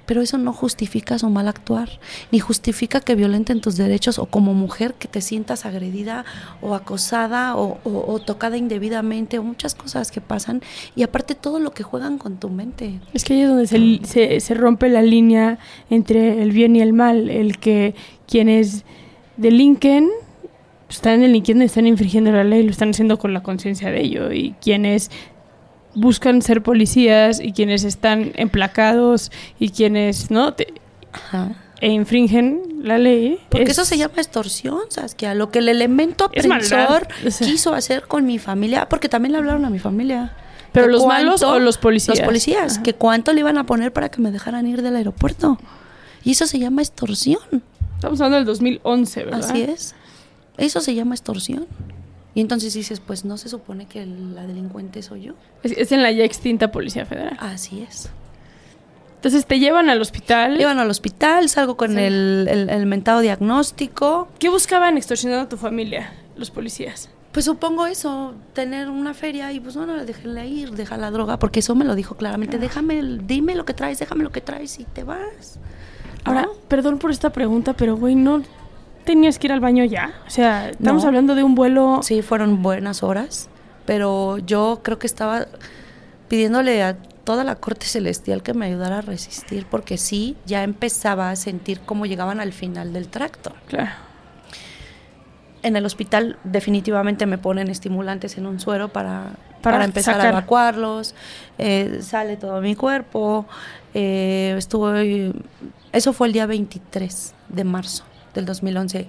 Speaker 2: pero eso no justifica su mal actuar, ni justifica que violenten tus derechos o como mujer que te sientas agredida o acosada o, tocada indebidamente o muchas cosas que pasan y aparte todo lo que juegan con tu mente.
Speaker 1: Es que ahí es donde se, se, rompe la línea entre el bien y el mal. El que quienes delinquen están delinquiendo y están infringiendo la ley, lo están haciendo con la conciencia de ello. Y quienes buscan ser policías y quienes están emplacados y quienes no Te-
Speaker 2: Ajá.
Speaker 1: e infringen la ley.
Speaker 2: Porque
Speaker 1: es-
Speaker 2: eso se llama extorsión, Saskia. Lo que el elemento aprensor
Speaker 1: o sea.
Speaker 2: quiso hacer con mi familia, porque también le hablaron a mi familia.
Speaker 1: ¿Pero los malos o los policías?
Speaker 2: Los policías,
Speaker 1: Ajá.
Speaker 2: que cuánto le iban a poner para que me dejaran ir del aeropuerto. Y eso se llama extorsión.
Speaker 1: Estamos hablando del 2011, ¿verdad?
Speaker 2: Así es. Eso se llama extorsión. Y entonces dices, pues no se supone que la delincuente soy yo.
Speaker 1: Es, es en la ya extinta Policía Federal.
Speaker 2: Así es.
Speaker 1: Entonces te llevan al hospital.
Speaker 2: Llevan al hospital, salgo con
Speaker 1: Sí.
Speaker 2: el, el, el mentado diagnóstico.
Speaker 1: ¿Qué buscaban extorsionando a tu familia, los policías?
Speaker 2: Pues supongo eso, tener una feria y pues bueno, déjenle ir, deja la droga, porque eso me lo dijo claramente, déjame, dime lo que traes, déjame lo que traes y te vas.
Speaker 1: Ahora, perdón por esta pregunta, pero güey, ¿no tenías que ir al baño ya? O sea, estamos
Speaker 2: No.
Speaker 1: hablando de un vuelo...
Speaker 2: Sí, fueron buenas horas, pero yo creo que estaba pidiéndole a toda la corte celestial que me ayudara a resistir, porque sí, ya empezaba a sentir cómo llegaban al final del tracto.
Speaker 1: Claro.
Speaker 2: En el hospital definitivamente me ponen estimulantes en un suero para,
Speaker 1: Para
Speaker 2: para, empezar
Speaker 1: sacar.
Speaker 2: a evacuarlos. Eh, sale todo mi cuerpo. Eh, estuve, eso fue el día 23 de marzo del 2011.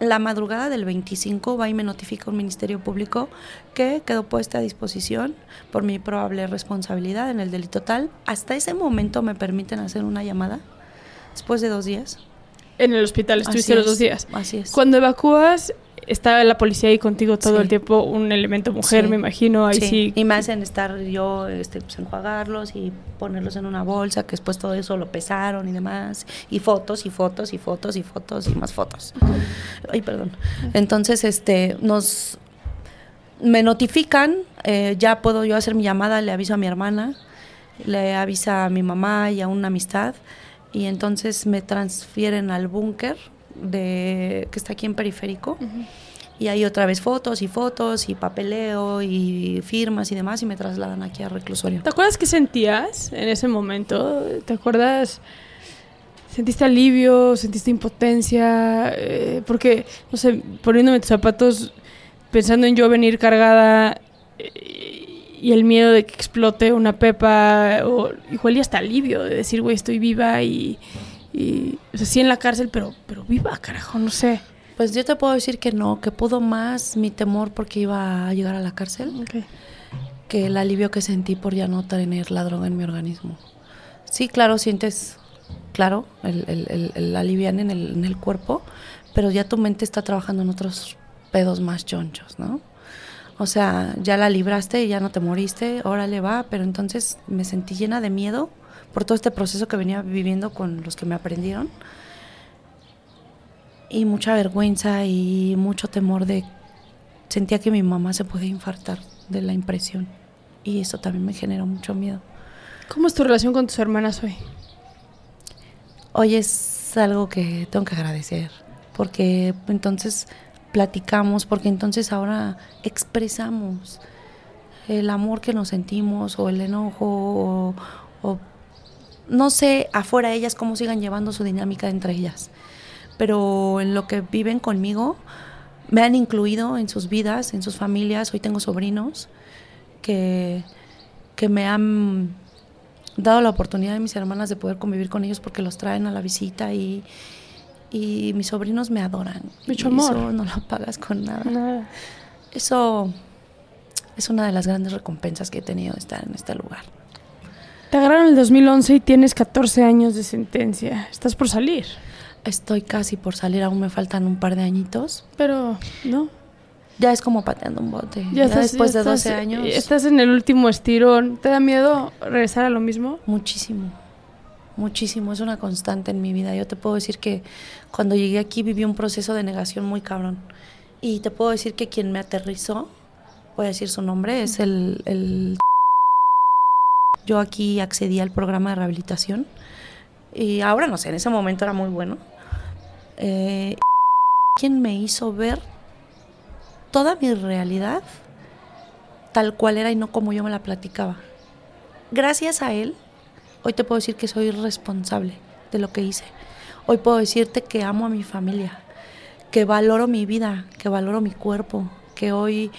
Speaker 2: La madrugada del 25 va y me notifica un ministerio público que quedó puesta a disposición por mi probable responsabilidad en el delito tal. Hasta ese momento me permiten hacer una llamada después de dos días.
Speaker 1: En el hospital estuviste
Speaker 2: Así
Speaker 1: los
Speaker 2: es,
Speaker 1: dos días.
Speaker 2: Así es.
Speaker 1: Cuando evacúas, estaba la policía ahí contigo todo
Speaker 2: Sí.
Speaker 1: el tiempo, un elemento mujer,
Speaker 2: Sí.
Speaker 1: me imagino, ahí sí.
Speaker 2: Sí, Y me hacen estar yo, este, pues enjuagarlos y ponerlos en una bolsa, que después todo eso lo pesaron y demás. Y fotos y fotos y fotos y fotos y más fotos. Ay, perdón. Entonces, este, nos, me notifican, eh, ya puedo yo hacer mi llamada, le aviso a mi hermana, le avisa a mi mamá y a una amistad. Y entonces me transfieren al búnker de que está aquí en Periférico. Y ahí otra vez fotos y fotos y papeleo y firmas y demás y me trasladan aquí al reclusorio.
Speaker 1: ¿Te acuerdas qué sentías en ese momento? ¿Te acuerdas? ¿Sentiste alivio? ¿Sentiste impotencia? Eh, porque, no sé, poniéndome tus zapatos, pensando en yo venir cargada eh, y el miedo de que explote una pepa, o igual y hasta alivio de decir, güey, estoy viva y, y, o sea, sí en la cárcel, pero, pero viva, carajo, no sé.
Speaker 2: Pues yo te puedo decir que no, que pudo más mi temor porque iba a llegar a la cárcel que el alivio que sentí por ya no tener la droga en mi organismo. Sí, claro, sientes, claro, el, el, el, el alivian en el, en el cuerpo, pero ya tu mente está trabajando en otros pedos más chonchos, ¿no? O sea, ya la libraste y ya no te moriste, órale va, pero entonces me sentí llena de miedo por todo este proceso que venía viviendo con los que me aprendieron y mucha vergüenza y mucho temor de sentía que mi mamá se podía infartar de la impresión. Y eso también me generó mucho miedo.
Speaker 1: ¿Cómo es tu relación con tus hermanas hoy?
Speaker 2: Hoy es algo que tengo que agradecer, porque entonces platicamos, porque entonces ahora expresamos el amor que nos sentimos o el enojo o, o no sé afuera ellas cómo sigan llevando su dinámica entre ellas, pero en lo que viven conmigo me han incluido en sus vidas, en sus familias. Hoy tengo sobrinos que, que me han dado la oportunidad de mis hermanas de poder convivir con ellos porque los traen a la visita y, y mis sobrinos me adoran.
Speaker 1: Mucho amor.
Speaker 2: Eso no lo pagas con nada.
Speaker 1: Nada.
Speaker 2: Eso es una de las grandes recompensas que he tenido de estar en este lugar.
Speaker 1: Te agarraron en el 2011 y tienes 14 años de sentencia. Estás por salir.
Speaker 2: Estoy casi por salir, aún me faltan un par de añitos.
Speaker 1: Pero, ¿no?
Speaker 2: Ya es como pateando un bote.
Speaker 1: Ya,
Speaker 2: Ya,
Speaker 1: estás,
Speaker 2: después
Speaker 1: ya
Speaker 2: de 12
Speaker 1: estás-
Speaker 2: años.
Speaker 1: Estás en el último estirón. ¿Te da miedo regresar a lo mismo?
Speaker 2: Muchísimo, muchísimo. Es una constante en mi vida. Yo te puedo decir que cuando llegué aquí viví un proceso de negación muy cabrón. Y te puedo decir que quien me aterrizó, voy a decir su nombre, es el... el yo aquí accedí al programa de rehabilitación. Y ahora no sé, en ese momento era muy bueno. Eh, quien me hizo ver toda mi realidad tal cual era y no como yo me la platicaba. Gracias a él, hoy te puedo decir que soy responsable de lo que hice. Hoy puedo decirte que amo a mi familia, que valoro mi vida, que valoro mi cuerpo, que hoy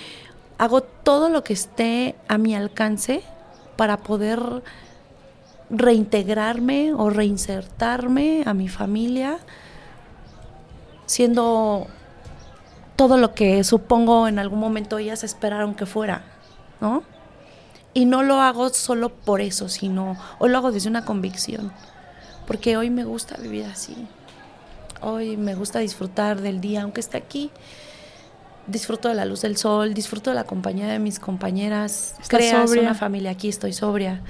Speaker 2: hago todo lo que esté a mi alcance para poder reintegrarme o reinsertarme a mi familia, siendo todo lo que supongo en algún momento ellas esperaron que fuera, ¿no? Y no lo hago solo por eso, sino hoy lo hago desde una convicción, porque hoy me gusta vivir así. Hoy me gusta disfrutar del día, aunque esté aquí. Disfruto de la luz del sol, disfruto de la compañía de mis compañeras. Creas
Speaker 1: sobria.
Speaker 2: una familia aquí, estoy sobria.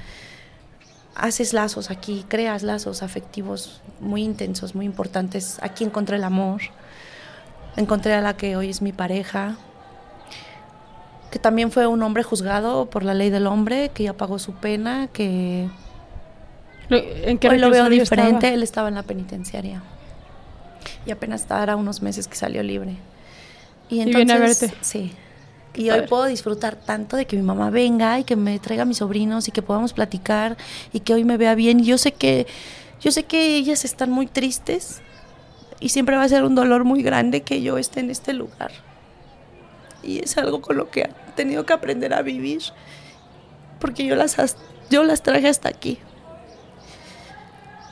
Speaker 2: Haces lazos aquí, creas lazos afectivos muy intensos, muy importantes. Aquí encontré el amor. Encontré a la que hoy es mi pareja, que también fue un hombre juzgado por la ley del hombre, que ya pagó su pena, que
Speaker 1: Lo- ¿En qué
Speaker 2: hoy lo veo diferente.
Speaker 1: estaba?
Speaker 2: Él estaba en la penitenciaria y apenas estará unos meses que salió libre. Y,
Speaker 1: Y viene a
Speaker 2: entonces,
Speaker 1: verte.
Speaker 2: Sí. Y hoy puedo disfrutar tanto de que mi mamá venga y que me traiga a mis sobrinos y que podamos platicar y que hoy me vea bien. Y yo sé que yo sé que ellas están muy tristes y siempre va a ser un dolor muy grande que yo esté en este lugar. Y es algo con lo que han tenido que aprender a vivir porque yo las as- yo las traje hasta aquí.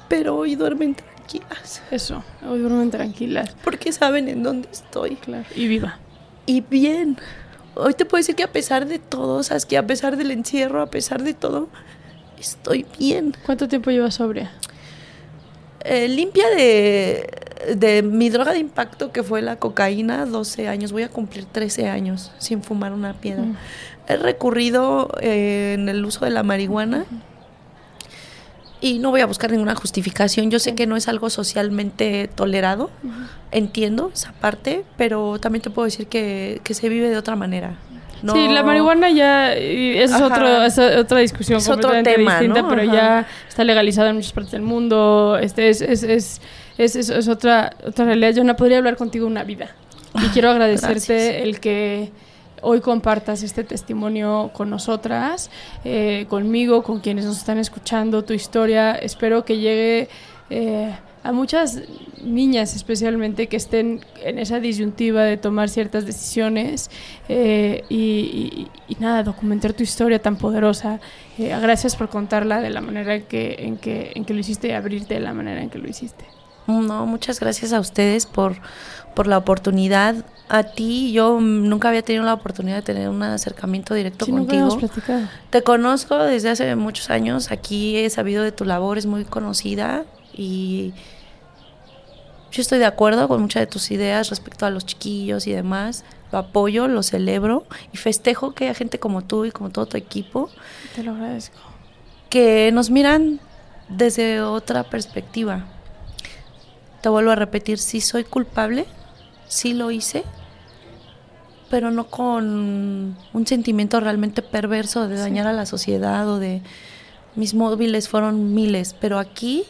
Speaker 2: Pero hoy duermen tranquilas
Speaker 1: Eso, hoy duermen tranquilas.
Speaker 2: porque saben en dónde estoy.
Speaker 1: Claro. Y viva.
Speaker 2: Y bien, hoy te puedo decir que a pesar de todo, sabes que a pesar del encierro, a pesar de todo, estoy bien.
Speaker 1: ¿Cuánto tiempo llevas sobria?
Speaker 2: Eh, limpia de, de mi droga de impacto, que fue la cocaína, 12 años. Voy a cumplir 13 años sin fumar una piedra.
Speaker 1: Mm.
Speaker 2: He recurrido eh, en el uso de la marihuana. Y no voy a buscar ninguna justificación. Yo sé que no es algo socialmente tolerado, entiendo esa parte, pero también te puedo decir que, que se vive de otra manera. No-
Speaker 1: Sí, la marihuana ya es otro, es otra discusión
Speaker 2: Es otro
Speaker 1: completamente
Speaker 2: tema,
Speaker 1: distinta,
Speaker 2: ¿no?
Speaker 1: pero ya está legalizada en muchas partes del mundo. Este es, es, es, es, es- es otra, otra realidad. Yo no podría hablar contigo una vida. Y quiero agradecerte
Speaker 2: gracias.
Speaker 1: el que hoy compartas este testimonio con nosotras, eh, conmigo, con quienes nos están escuchando, tu historia. Espero que llegue eh, a muchas niñas especialmente que estén en esa disyuntiva de tomar ciertas decisiones eh, y, nada, documentar tu historia tan poderosa. Gracias por contarla de la manera en que, en, que, en que lo hiciste y abrirte de la manera en que lo hiciste.
Speaker 2: No, muchas gracias a ustedes por, por la oportunidad. A ti, yo nunca había tenido la oportunidad de tener un acercamiento directo
Speaker 1: Sí, nunca
Speaker 2: contigo.
Speaker 1: platicado.
Speaker 2: Te conozco desde hace muchos años. Aquí he sabido de tu labor, es muy conocida y yo estoy de acuerdo con muchas de tus ideas respecto a los chiquillos y demás. Lo apoyo, lo celebro y festejo que haya gente como tú y como todo tu equipo
Speaker 1: Te lo agradezco.
Speaker 2: que nos miran desde otra perspectiva. Te vuelvo a repetir, sí soy culpable, sí lo hice, pero no con un sentimiento realmente perverso de dañar a la sociedad o de mis móviles fueron miles, pero aquí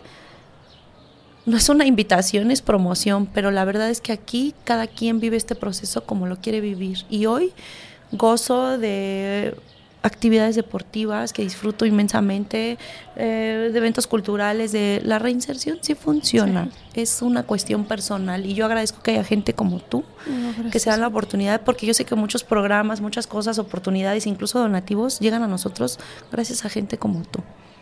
Speaker 2: no es una invitación, es promoción, pero la verdad es que aquí cada quien vive este proceso como lo quiere vivir. Y hoy gozo de actividades deportivas que disfruto inmensamente, eh, de eventos culturales, de la reinserción sí funciona, es una cuestión personal y yo agradezco que haya gente como tú que se dan la oportunidad porque yo sé que muchos programas, muchas cosas, oportunidades, incluso donativos llegan a nosotros gracias a gente como tú.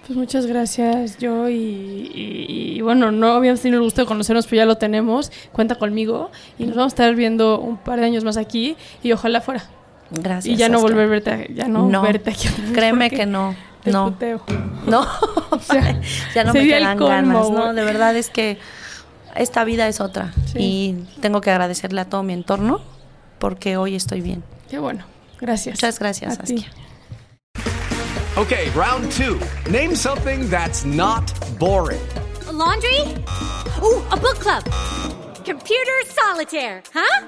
Speaker 1: Pues muchas gracias, yo y, y- y, bueno, no habíamos tenido el gusto de conocernos, pero ya lo tenemos, cuenta conmigo y nos vamos a estar viendo un par de años más aquí y ojalá fuera.
Speaker 2: Gracias.
Speaker 1: y ya no
Speaker 2: Oscar.
Speaker 1: volver a verte, a- ya no,
Speaker 2: No,
Speaker 1: verte aquí otra vez
Speaker 2: Créeme que no,
Speaker 1: te
Speaker 2: no.
Speaker 1: puteo.
Speaker 2: No,
Speaker 1: sea,
Speaker 2: ya no me quedan
Speaker 1: colmo,
Speaker 2: ganas, ¿no?
Speaker 1: güey.
Speaker 2: De verdad es que esta vida es otra
Speaker 1: Sí.
Speaker 2: y tengo que agradecerle a todo mi entorno porque hoy estoy bien.
Speaker 1: Qué bueno, gracias.
Speaker 2: Muchas gracias,
Speaker 1: A ti.
Speaker 2: Saskia.
Speaker 3: Okay, round two. Name something that's not boring.
Speaker 4: A laundry? Ooh, a book club. Computer solitaire, huh?